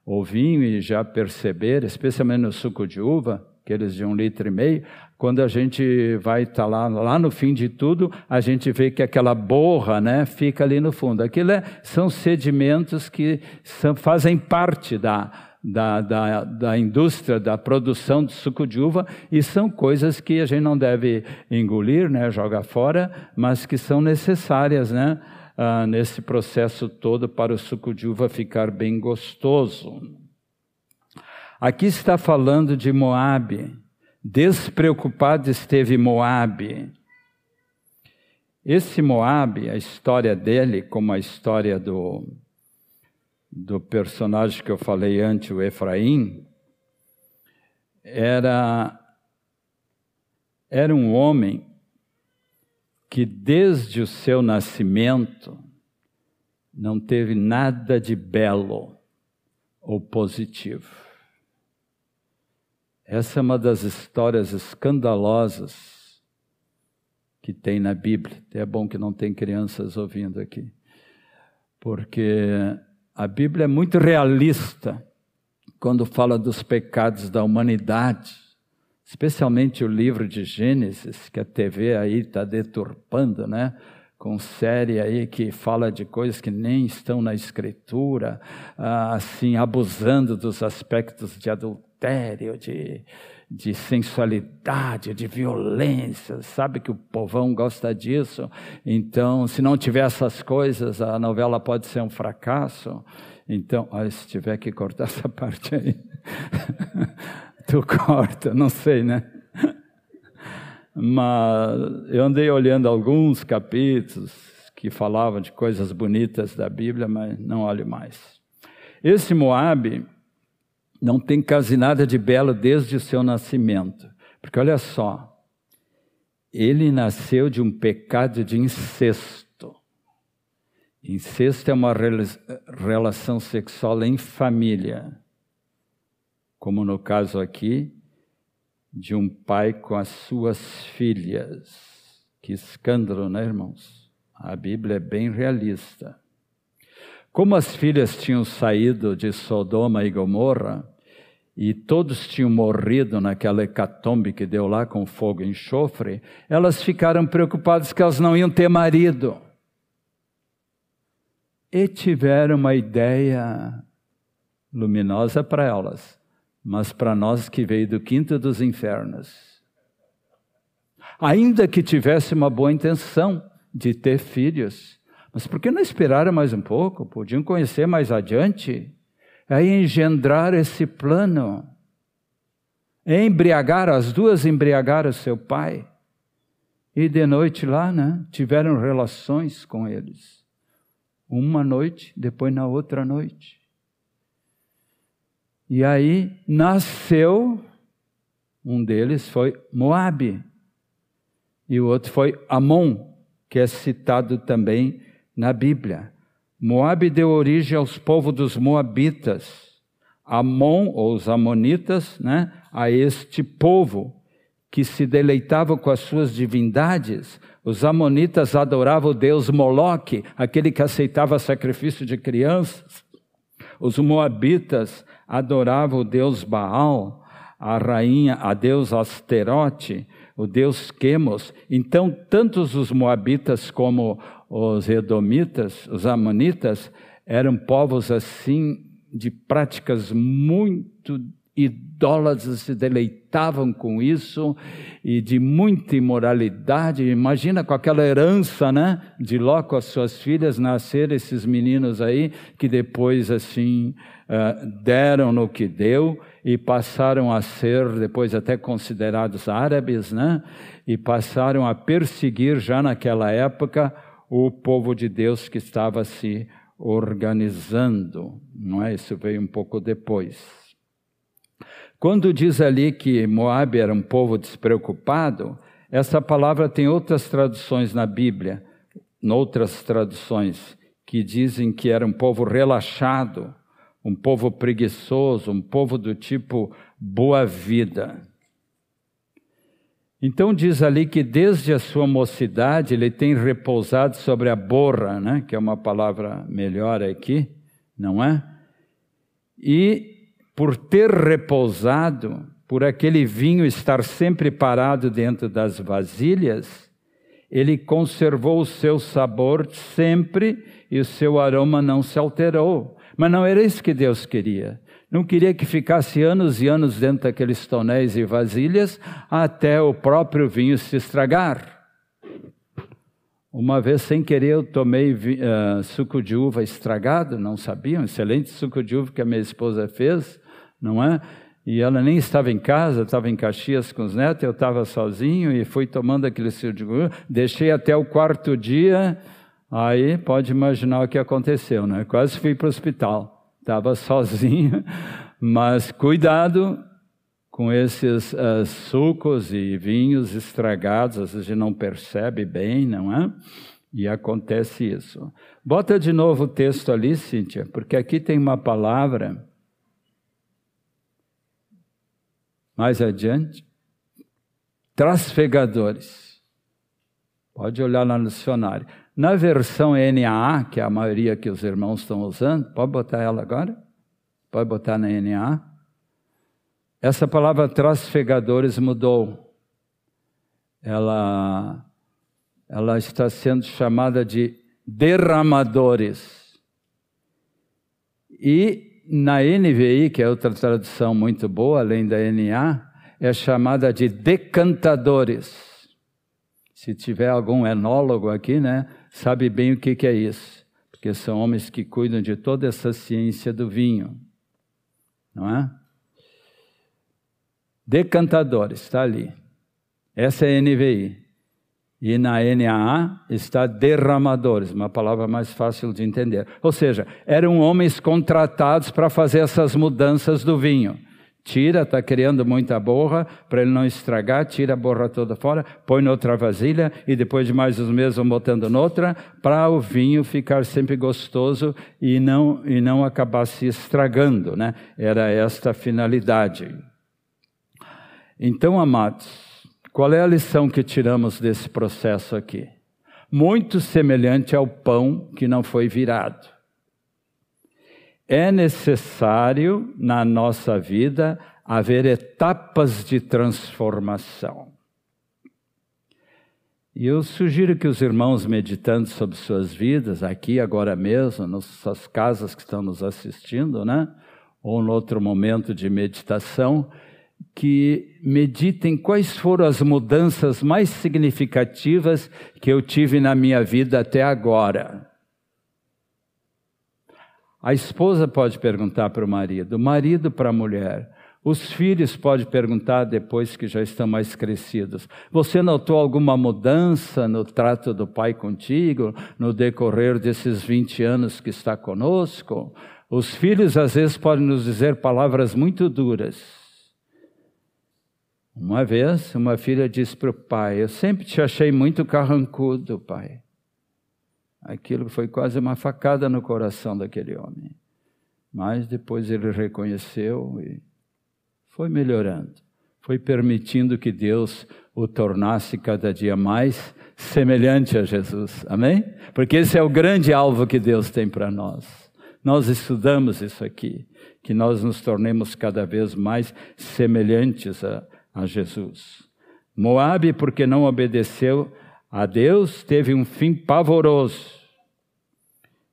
Ou vinho e já perceberam, especialmente no suco de uva, aqueles de um litro e meio, quando a gente vai estar tá lá, lá no fim de tudo, a gente vê que aquela borra né, fica ali no fundo. Aquilo é, são sedimentos que são, fazem parte da, da, da, da indústria da produção de suco de uva e são coisas que a gente não deve engolir, né, jogar fora, mas que são necessárias né, ah, nesse processo todo para o suco de uva ficar bem gostoso. Aqui está falando de Moabe. Despreocupado esteve Moabe. Esse Moabe, a história dele, como a história do, do personagem que eu falei antes, o Efraim, era, era um homem que desde o seu nascimento não teve nada de belo ou positivo. Essa é uma das histórias escandalosas que tem na Bíblia. É bom que não tem crianças ouvindo aqui, porque a Bíblia é muito realista quando fala dos pecados da humanidade, especialmente o livro de Gênesis, que a TV aí está deturpando, né? Com série aí que fala de coisas que nem estão na Escritura, ah, assim, abusando dos aspectos de adultério, de, de sensualidade, de violência, sabe que o povão gosta disso. Então, se não tiver essas coisas, a novela pode ser um fracasso. Então, olha, se tiver que cortar *laughs* essa parte aí, tu *laughs* corta, não sei, né? Mas eu andei olhando alguns capítulos que falavam de coisas bonitas da Bíblia, mas não olho mais. Esse Moabe, não tem quase nada de belo desde o seu nascimento. Porque olha só, ele nasceu de um pecado de incesto. Incesto é uma relação sexual em família, como no caso aqui, de um pai com as suas filhas. Que escândalo, né, irmãos? A Bíblia é bem realista. Como as filhas tinham saído de Sodoma e Gomorra, e todos tinham morrido naquela hecatombe que deu lá com fogo e enxofre, elas ficaram preocupadas que elas não iam ter marido. e tiveram uma ideia luminosa para elas, mas para nós que veio do quinto dos infernos. Ainda que tivesse uma boa intenção de ter filhos, mas por que não esperaram mais um pouco? Podiam conhecer mais adiante? Aí engendrar esse plano, embriagar, as duas embriagaram seu pai. E de noite lá, né, tiveram relações com eles. Uma noite, depois na outra noite. E aí nasceu, um deles foi Moabe, e o outro foi Amon, que é citado também na Bíblia. Moabe deu origem aos povos dos Moabitas. Amon, ou os Amonitas, né, a este povo que se deleitava com as suas divindades. Os amonitas adoravam o deus Moloque, aquele que aceitava sacrifício de crianças. Os moabitas adoravam o deus Baal, a rainha, a deus Asterote, o deus Quemos. Então, tantos os moabitas como os edomitas, os amonitas, eram povos assim de práticas muito idólatras se deleitavam com isso e de muita imoralidade. Imagina com aquela herança, né? De logo as suas filhas nascer esses meninos aí que depois assim uh, deram no que deu e passaram a ser depois até considerados árabes, né? E passaram a perseguir já naquela época o povo de Deus que estava se organizando, não é? Isso veio um pouco depois. Quando diz ali que Moab era um povo despreocupado, essa palavra tem outras traduções na Bíblia, outras traduções, que dizem que era um povo relaxado, um povo preguiçoso, um povo do tipo boa vida. Então diz ali que desde a sua mocidade ele tem repousado sobre a borra, né? que é uma palavra melhor aqui, não é? E por ter repousado, por aquele vinho estar sempre parado dentro das vasilhas, ele conservou o seu sabor sempre e o seu aroma não se alterou. Mas não era isso que Deus queria. Não queria que ficasse anos e anos dentro daqueles tonéis e vasilhas até o próprio vinho se estragar. Uma vez, sem querer, eu tomei uh, suco de uva estragado, não sabia, um excelente suco de uva que a minha esposa fez não é? E ela nem estava em casa, estava em Caxias com os netos, eu estava sozinho e fui tomando aquele suco, deixei até o quarto dia, aí pode imaginar o que aconteceu, né? Quase fui para o hospital, estava sozinho, *laughs* mas cuidado com esses uh, sucos e vinhos estragados, às vezes a gente não percebe bem, não é? E acontece isso. Bota de novo o texto ali, Cíntia, porque aqui tem uma palavra Mais adiante, trasfegadores. Pode olhar lá no dicionário. Na versão NAA, que é a maioria que os irmãos estão usando, pode botar ela agora? Pode botar na NAA. Essa palavra trasfegadores mudou. Ela, ela está sendo chamada de derramadores. E na NVI, que é outra tradução muito boa, além da NA, é chamada de decantadores. Se tiver algum enólogo aqui, né, sabe bem o que, é isso. Porque são homens que cuidam de toda essa ciência do vinho. Não é? Decantadores, está ali. Essa é a NVI. E na NAA está derramadores, uma palavra mais fácil de entender. Ou seja, eram homens contratados para fazer essas mudanças do vinho. Tira, está criando muita borra, para ele não estragar, tira a borra toda fora, põe noutra vasilha e depois de mais uns meses vão botando noutra, para o vinho ficar sempre gostoso e não, e não acabar se estragando. Né? Era esta a finalidade. Então, amados, qual é a lição que tiramos desse processo aqui? Muito semelhante ao pão que não foi virado. É necessário na nossa vida haver etapas de transformação. E eu sugiro que os irmãos, meditando sobre suas vidas, aqui, agora mesmo, nas suas casas que estão nos assistindo, né? Ou no outro momento de meditação, que meditem quais foram as mudanças mais significativas que eu tive na minha vida até agora. A esposa pode perguntar para o marido, o marido para a mulher. Os filhos podem perguntar depois que já estão mais crescidos: Você notou alguma mudança no trato do pai contigo no decorrer desses 20 anos que está conosco? Os filhos às vezes podem nos dizer palavras muito duras. Uma vez, uma filha disse para o pai: Eu sempre te achei muito carrancudo, pai. Aquilo foi quase uma facada no coração daquele homem. Mas depois ele reconheceu e foi melhorando. Foi permitindo que Deus o tornasse cada dia mais semelhante a Jesus. Amém? Porque esse é o grande alvo que Deus tem para nós. Nós estudamos isso aqui, que nós nos tornemos cada vez mais semelhantes a, a Jesus. Moabe, porque não obedeceu a Deus, teve um fim pavoroso.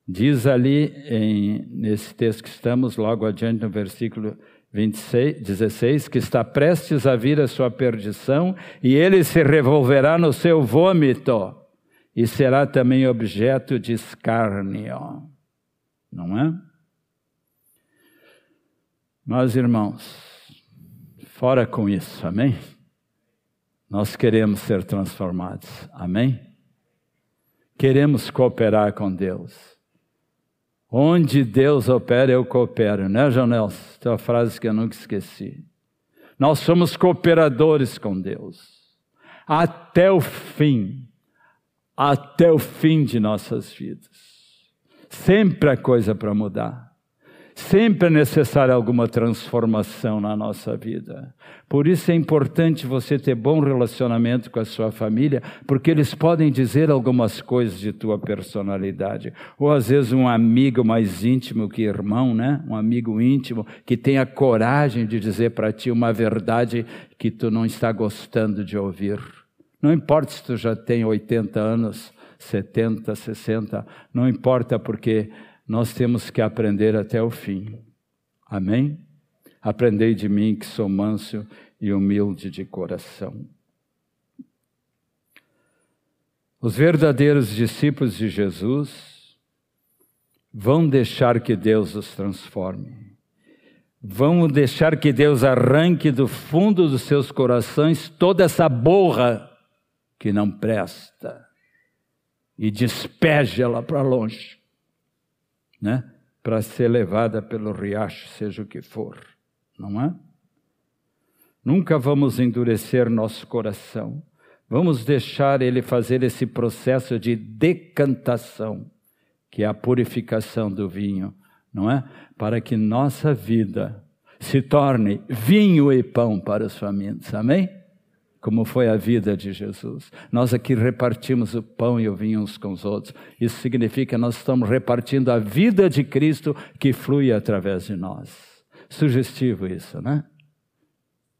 Diz ali, em, nesse texto que estamos, logo adiante no versículo 26, 16, que está prestes a vir a sua perdição, e ele se revolverá no seu vômito, e será também objeto de escárnio. Não é? Mas, irmãos, Fora com isso, amém? Nós queremos ser transformados, amém? Queremos cooperar com Deus. Onde Deus opera, eu coopero, né, Janel? Tem uma frase que eu nunca esqueci. Nós somos cooperadores com Deus. Até o fim. Até o fim de nossas vidas. Sempre há coisa para mudar. Sempre é necessária alguma transformação na nossa vida. Por isso é importante você ter bom relacionamento com a sua família, porque eles podem dizer algumas coisas de tua personalidade. Ou às vezes um amigo mais íntimo que irmão, né? Um amigo íntimo que tenha coragem de dizer para ti uma verdade que tu não está gostando de ouvir. Não importa se tu já tem 80 anos, 70, 60, não importa porque nós temos que aprender até o fim. Amém? Aprendei de mim que sou manso e humilde de coração. Os verdadeiros discípulos de Jesus vão deixar que Deus os transforme. Vão deixar que Deus arranque do fundo dos seus corações toda essa borra que não presta e despeje ela para longe né? Para ser levada pelo riacho, seja o que for, não é? Nunca vamos endurecer nosso coração. Vamos deixar ele fazer esse processo de decantação, que é a purificação do vinho, não é? Para que nossa vida se torne vinho e pão para os famintos. Amém? Como foi a vida de Jesus. Nós aqui repartimos o pão e o vinho uns com os outros. Isso significa que nós estamos repartindo a vida de Cristo que flui através de nós. Sugestivo isso, né?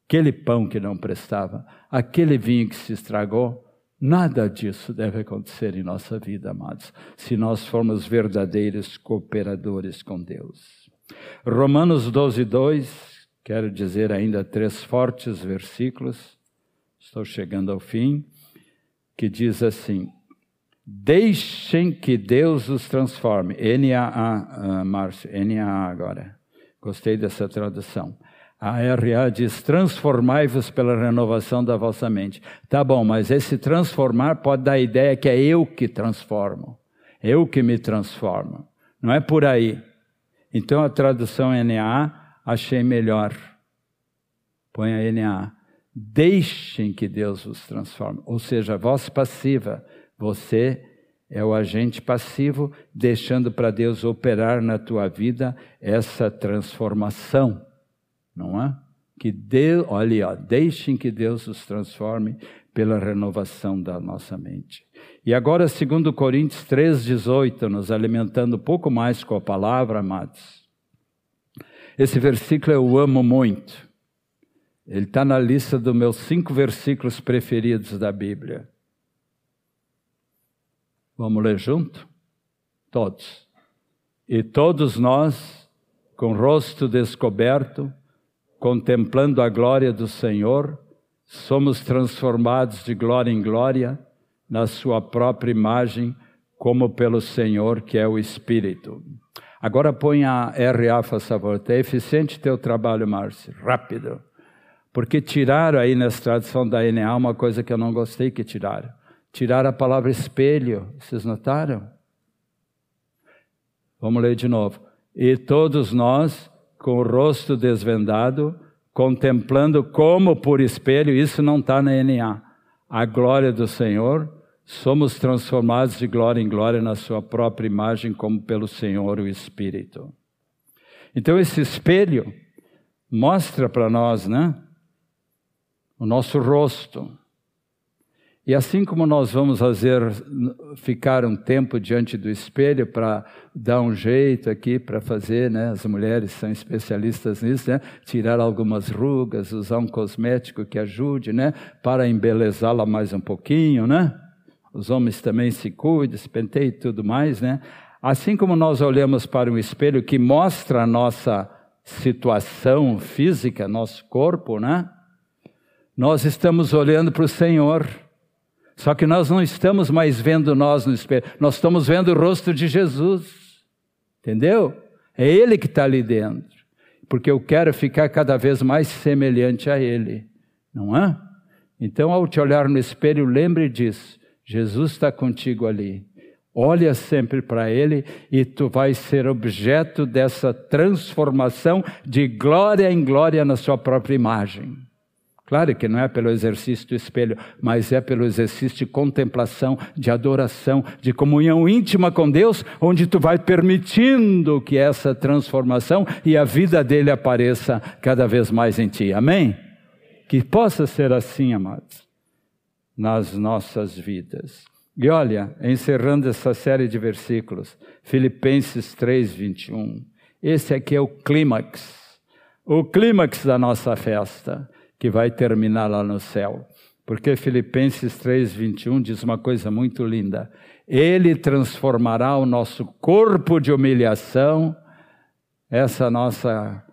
Aquele pão que não prestava, aquele vinho que se estragou, nada disso deve acontecer em nossa vida, amados, se nós formos verdadeiros cooperadores com Deus. Romanos 12, 2, quero dizer ainda três fortes versículos estou chegando ao fim, que diz assim: Deixem que Deus os transforme. N-A-A, uh, Márcio, N-A-A agora. Gostei dessa tradução. A RA diz: transformai-vos pela renovação da vossa mente. Tá bom, mas esse transformar pode dar a ideia que é eu que transformo, eu que me transformo. Não é por aí. Então a tradução NA achei melhor. Põe a NA. Deixem que Deus os transforme. Ou seja, a voz passiva, você é o agente passivo, deixando para Deus operar na tua vida essa transformação, não é? Que Deus, olha, ó, deixem que Deus os transforme pela renovação da nossa mente. E agora, segundo Coríntios 3:18, nos alimentando um pouco mais com a palavra, amados. Esse versículo eu amo muito. Ele está na lista dos meus cinco versículos preferidos da Bíblia. Vamos ler junto? Todos. E todos nós, com rosto descoberto, contemplando a glória do Senhor, somos transformados de glória em glória na Sua própria imagem, como pelo Senhor que é o Espírito. Agora põe a RA, faz favor. É eficiente teu trabalho, Márcio. Rápido. Porque tiraram aí nessa tradução da NA uma coisa que eu não gostei que tiraram. Tiraram a palavra espelho. Vocês notaram? Vamos ler de novo. E todos nós, com o rosto desvendado, contemplando como por espelho, isso não está na NA, a glória do Senhor, somos transformados de glória em glória na Sua própria imagem, como pelo Senhor o Espírito. Então, esse espelho mostra para nós, né? O nosso rosto. E assim como nós vamos fazer, ficar um tempo diante do espelho para dar um jeito aqui para fazer, né? As mulheres são especialistas nisso, né? Tirar algumas rugas, usar um cosmético que ajude, né? Para embelezá-la mais um pouquinho, né? os homens também se cuidam, se penteiam e tudo mais, né? Assim como nós olhamos para um espelho que mostra a nossa situação física, nosso corpo, né? Nós estamos olhando para o Senhor. Só que nós não estamos mais vendo nós no espelho, nós estamos vendo o rosto de Jesus. Entendeu? É Ele que está ali dentro. Porque eu quero ficar cada vez mais semelhante a Ele. Não é? Então, ao te olhar no espelho, lembre disso. Jesus está contigo ali. Olha sempre para Ele e tu vais ser objeto dessa transformação de glória em glória na sua própria imagem. Claro que não é pelo exercício do espelho, mas é pelo exercício de contemplação, de adoração, de comunhão íntima com Deus, onde tu vai permitindo que essa transformação e a vida dele apareça cada vez mais em ti. Amém? Que possa ser assim, amados nas nossas vidas. E olha, encerrando essa série de versículos, Filipenses 3, 21. Esse aqui é o clímax, o clímax da nossa festa, que vai terminar lá no céu. Porque Filipenses 3, 21 diz uma coisa muito linda. Ele transformará o nosso corpo de humilhação, essa nossa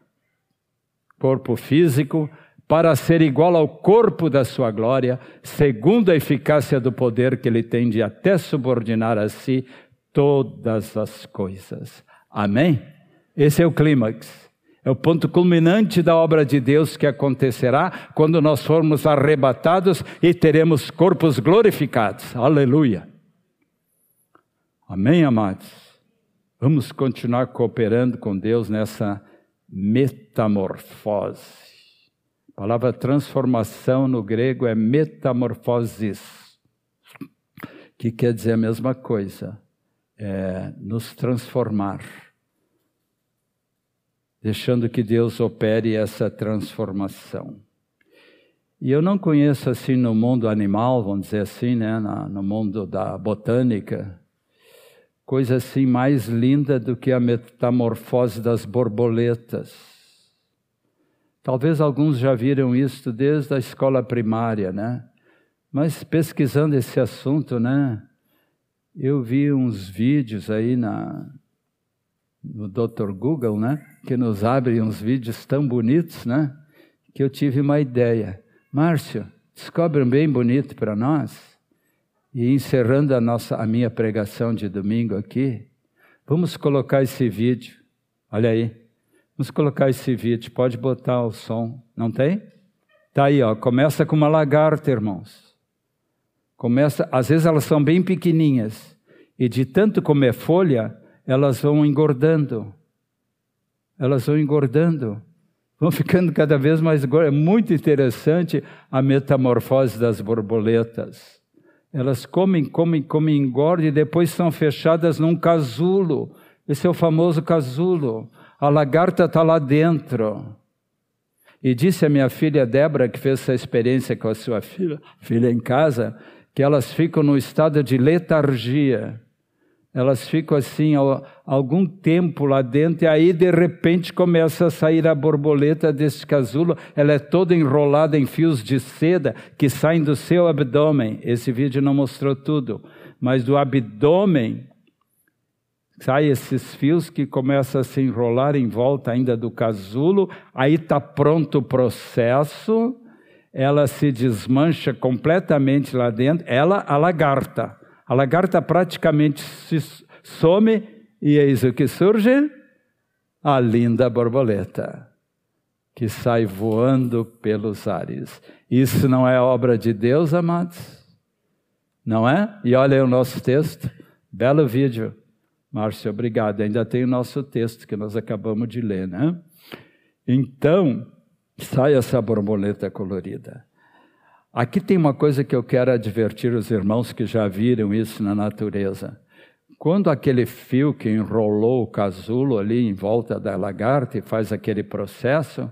corpo físico, para ser igual ao corpo da sua glória, segundo a eficácia do poder que ele tem de até subordinar a si todas as coisas. Amém? Esse é o clímax. É o ponto culminante da obra de Deus que acontecerá quando nós formos arrebatados e teremos corpos glorificados. Aleluia. Amém, amados? Vamos continuar cooperando com Deus nessa metamorfose. A palavra transformação no grego é metamorfosis, que quer dizer a mesma coisa, é nos transformar, deixando que Deus opere essa transformação. E eu não conheço assim no mundo animal, vamos dizer assim, né, no mundo da botânica, coisa assim mais linda do que a metamorfose das borboletas. Talvez alguns já viram isso desde a escola primária, né? Mas pesquisando esse assunto, né? Eu vi uns vídeos aí na, no Dr. Google, né? Que nos abre uns vídeos tão bonitos, né? Que eu tive uma ideia. Márcio, descobre um bem bonito para nós. E encerrando a, nossa, a minha pregação de domingo aqui, vamos colocar esse vídeo. Olha aí. Vamos colocar esse vídeo, pode botar o som, não tem? Tá aí, ó. Começa com uma lagarta, irmãos. Começa, às vezes elas são bem pequeninhas e de tanto comer folha, elas vão engordando. Elas vão engordando, vão ficando cada vez mais gordas. É muito interessante a metamorfose das borboletas. Elas comem, comem, comem, engordam e depois são fechadas num casulo. Esse é o famoso casulo. A lagarta está lá dentro. E disse a minha filha Débora, que fez essa experiência com a sua filha, filha em casa, que elas ficam no estado de letargia. Elas ficam assim algum tempo lá dentro e aí de repente começa a sair a borboleta desse casulo. Ela é toda enrolada em fios de seda que saem do seu abdômen. Esse vídeo não mostrou tudo, mas do abdômen sai esses fios que começam a se enrolar em volta ainda do casulo, aí está pronto o processo, ela se desmancha completamente lá dentro, ela, a lagarta. A lagarta praticamente se some e eis o que surge? A linda borboleta, que sai voando pelos ares. Isso não é obra de Deus, amados? Não é? E olha aí o nosso texto, belo vídeo. Márcio, obrigado. Ainda tem o nosso texto que nós acabamos de ler, né? Então, sai essa borboleta colorida. Aqui tem uma coisa que eu quero advertir os irmãos que já viram isso na natureza. Quando aquele fio que enrolou o casulo ali em volta da lagarta e faz aquele processo,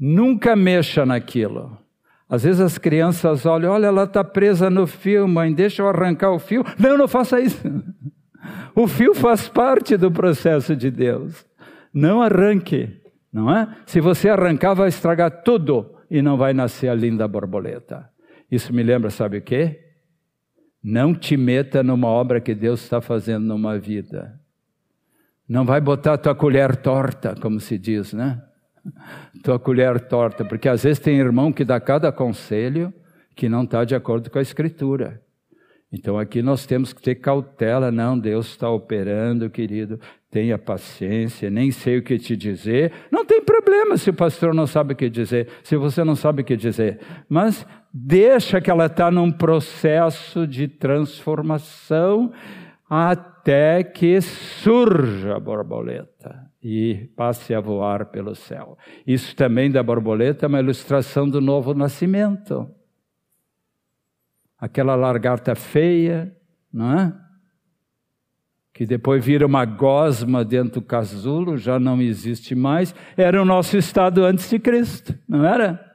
nunca mexa naquilo. Às vezes as crianças olham, olha, ela está presa no fio, mãe, deixa eu arrancar o fio. Não, não faça isso. *laughs* O fio faz parte do processo de Deus. Não arranque, não é? Se você arrancar, vai estragar tudo e não vai nascer a linda borboleta. Isso me lembra, sabe o quê? Não te meta numa obra que Deus está fazendo numa vida. Não vai botar tua colher torta, como se diz, né? Tua colher torta, porque às vezes tem irmão que dá cada conselho que não está de acordo com a Escritura. Então aqui nós temos que ter cautela, não, Deus está operando, querido, tenha paciência, nem sei o que te dizer. Não tem problema se o pastor não sabe o que dizer, se você não sabe o que dizer, mas deixa que ela está num processo de transformação até que surja a borboleta e passe a voar pelo céu. Isso também da borboleta é uma ilustração do novo nascimento aquela lagarta feia, não é? Que depois vira uma gosma dentro do casulo, já não existe mais. Era o nosso estado antes de Cristo, não era?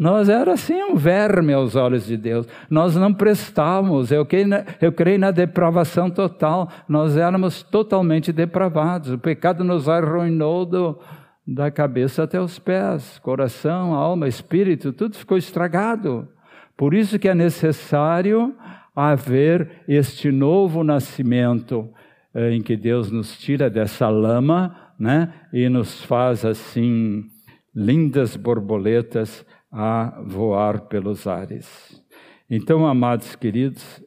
Nós era assim um verme aos olhos de Deus. Nós não prestávamos. Eu creio, na, eu creio na depravação total. Nós éramos totalmente depravados. O pecado nos arruinou do, da cabeça até os pés. Coração, alma, espírito, tudo ficou estragado. Por isso que é necessário haver este novo nascimento eh, em que Deus nos tira dessa lama, né, e nos faz assim lindas borboletas a voar pelos ares. Então, amados queridos,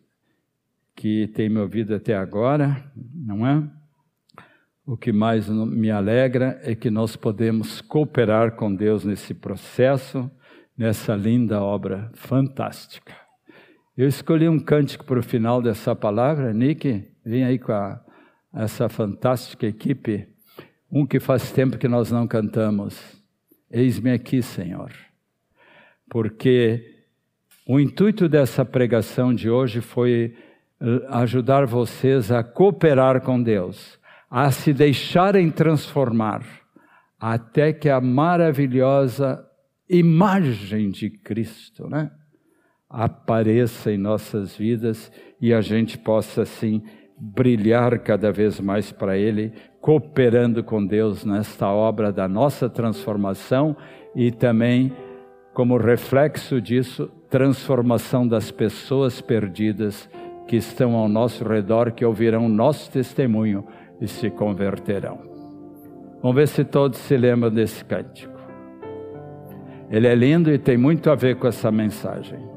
que têm me ouvido até agora, não é? O que mais me alegra é que nós podemos cooperar com Deus nesse processo nessa linda obra fantástica. Eu escolhi um cântico para o final dessa palavra, Nick, vem aí com a, essa fantástica equipe, um que faz tempo que nós não cantamos. Eis-me aqui, Senhor. Porque o intuito dessa pregação de hoje foi eh, ajudar vocês a cooperar com Deus, a se deixarem transformar, até que a maravilhosa imagem de Cristo, né? Apareça em nossas vidas e a gente possa, assim, brilhar cada vez mais para Ele, cooperando com Deus nesta obra da nossa transformação e também, como reflexo disso, transformação das pessoas perdidas que estão ao nosso redor, que ouvirão nosso testemunho e se converterão. Vamos ver se todos se lembram desse cântico. Ele é lindo e tem muito a ver com essa mensagem.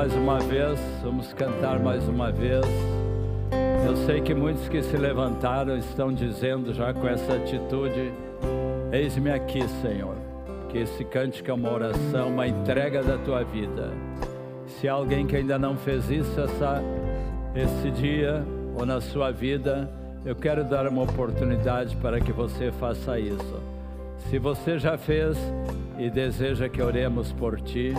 Mais uma vez, vamos cantar mais uma vez. Eu sei que muitos que se levantaram estão dizendo já com essa atitude: Eis-me aqui, Senhor. Que esse cântico é uma oração, uma entrega da tua vida. Se há alguém que ainda não fez isso essa, esse dia ou na sua vida, eu quero dar uma oportunidade para que você faça isso. Se você já fez e deseja que oremos por ti,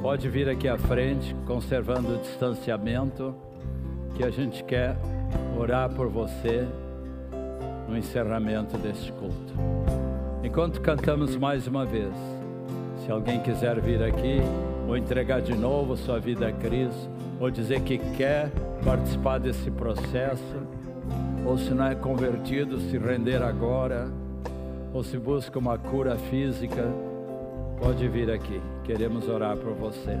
pode vir aqui à frente, conservando o distanciamento, que a gente quer orar por você no encerramento deste culto. Enquanto cantamos mais uma vez, se alguém quiser vir aqui, ou entregar de novo sua vida a Cristo, ou dizer que quer participar desse processo, ou se não é convertido, se render agora, ou se busca uma cura física, pode vir aqui. Queremos orar por você.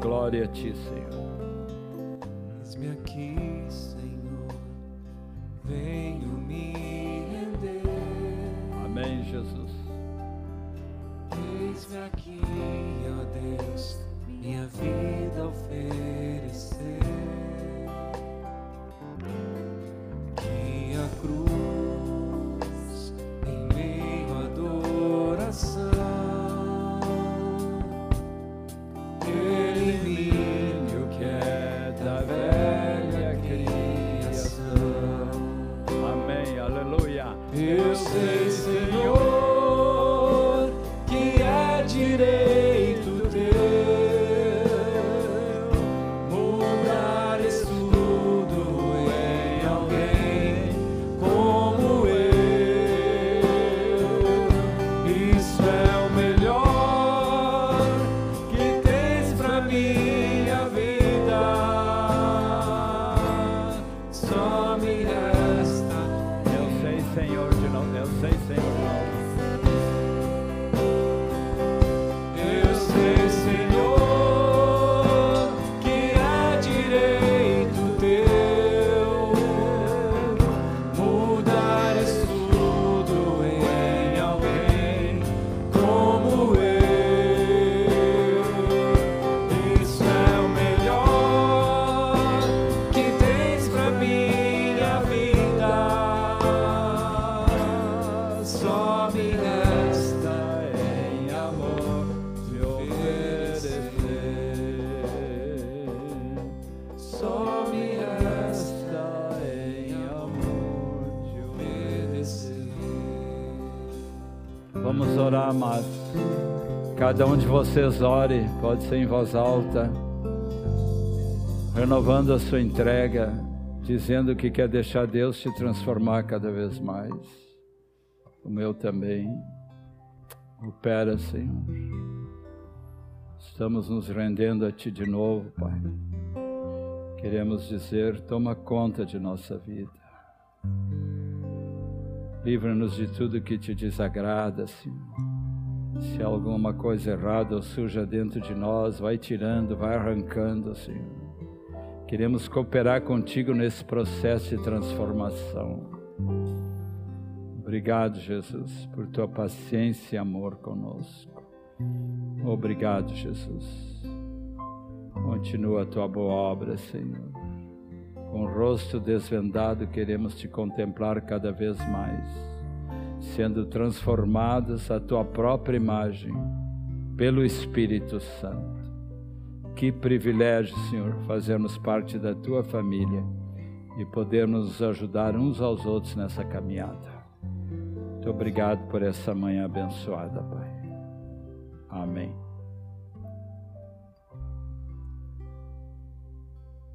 Glória a ti, Senhor. Eis-me aqui, Senhor, venho me render. Amém, Jesus. Eis-me aqui, ó Deus, minha vida oferecer. Senhor, de novo. Eu sei, Senhor, Cada um de vocês ore, pode ser em voz alta, renovando a sua entrega, dizendo que quer deixar Deus te transformar cada vez mais. O meu também. Opera, Senhor. Estamos nos rendendo a Ti de novo, Pai. Queremos dizer: toma conta de nossa vida. Livra-nos de tudo que te desagrada, Senhor. Se alguma coisa errada ou suja dentro de nós, vai tirando, vai arrancando, Senhor. Queremos cooperar contigo nesse processo de transformação. Obrigado, Jesus, por tua paciência e amor conosco. Obrigado, Jesus. Continua a tua boa obra, Senhor. Com o rosto desvendado, queremos te contemplar cada vez mais, sendo transformados à tua própria imagem, pelo Espírito Santo. Que privilégio, Senhor, fazermos parte da tua família e podermos ajudar uns aos outros nessa caminhada. Muito obrigado por essa manhã abençoada, Pai. Amém.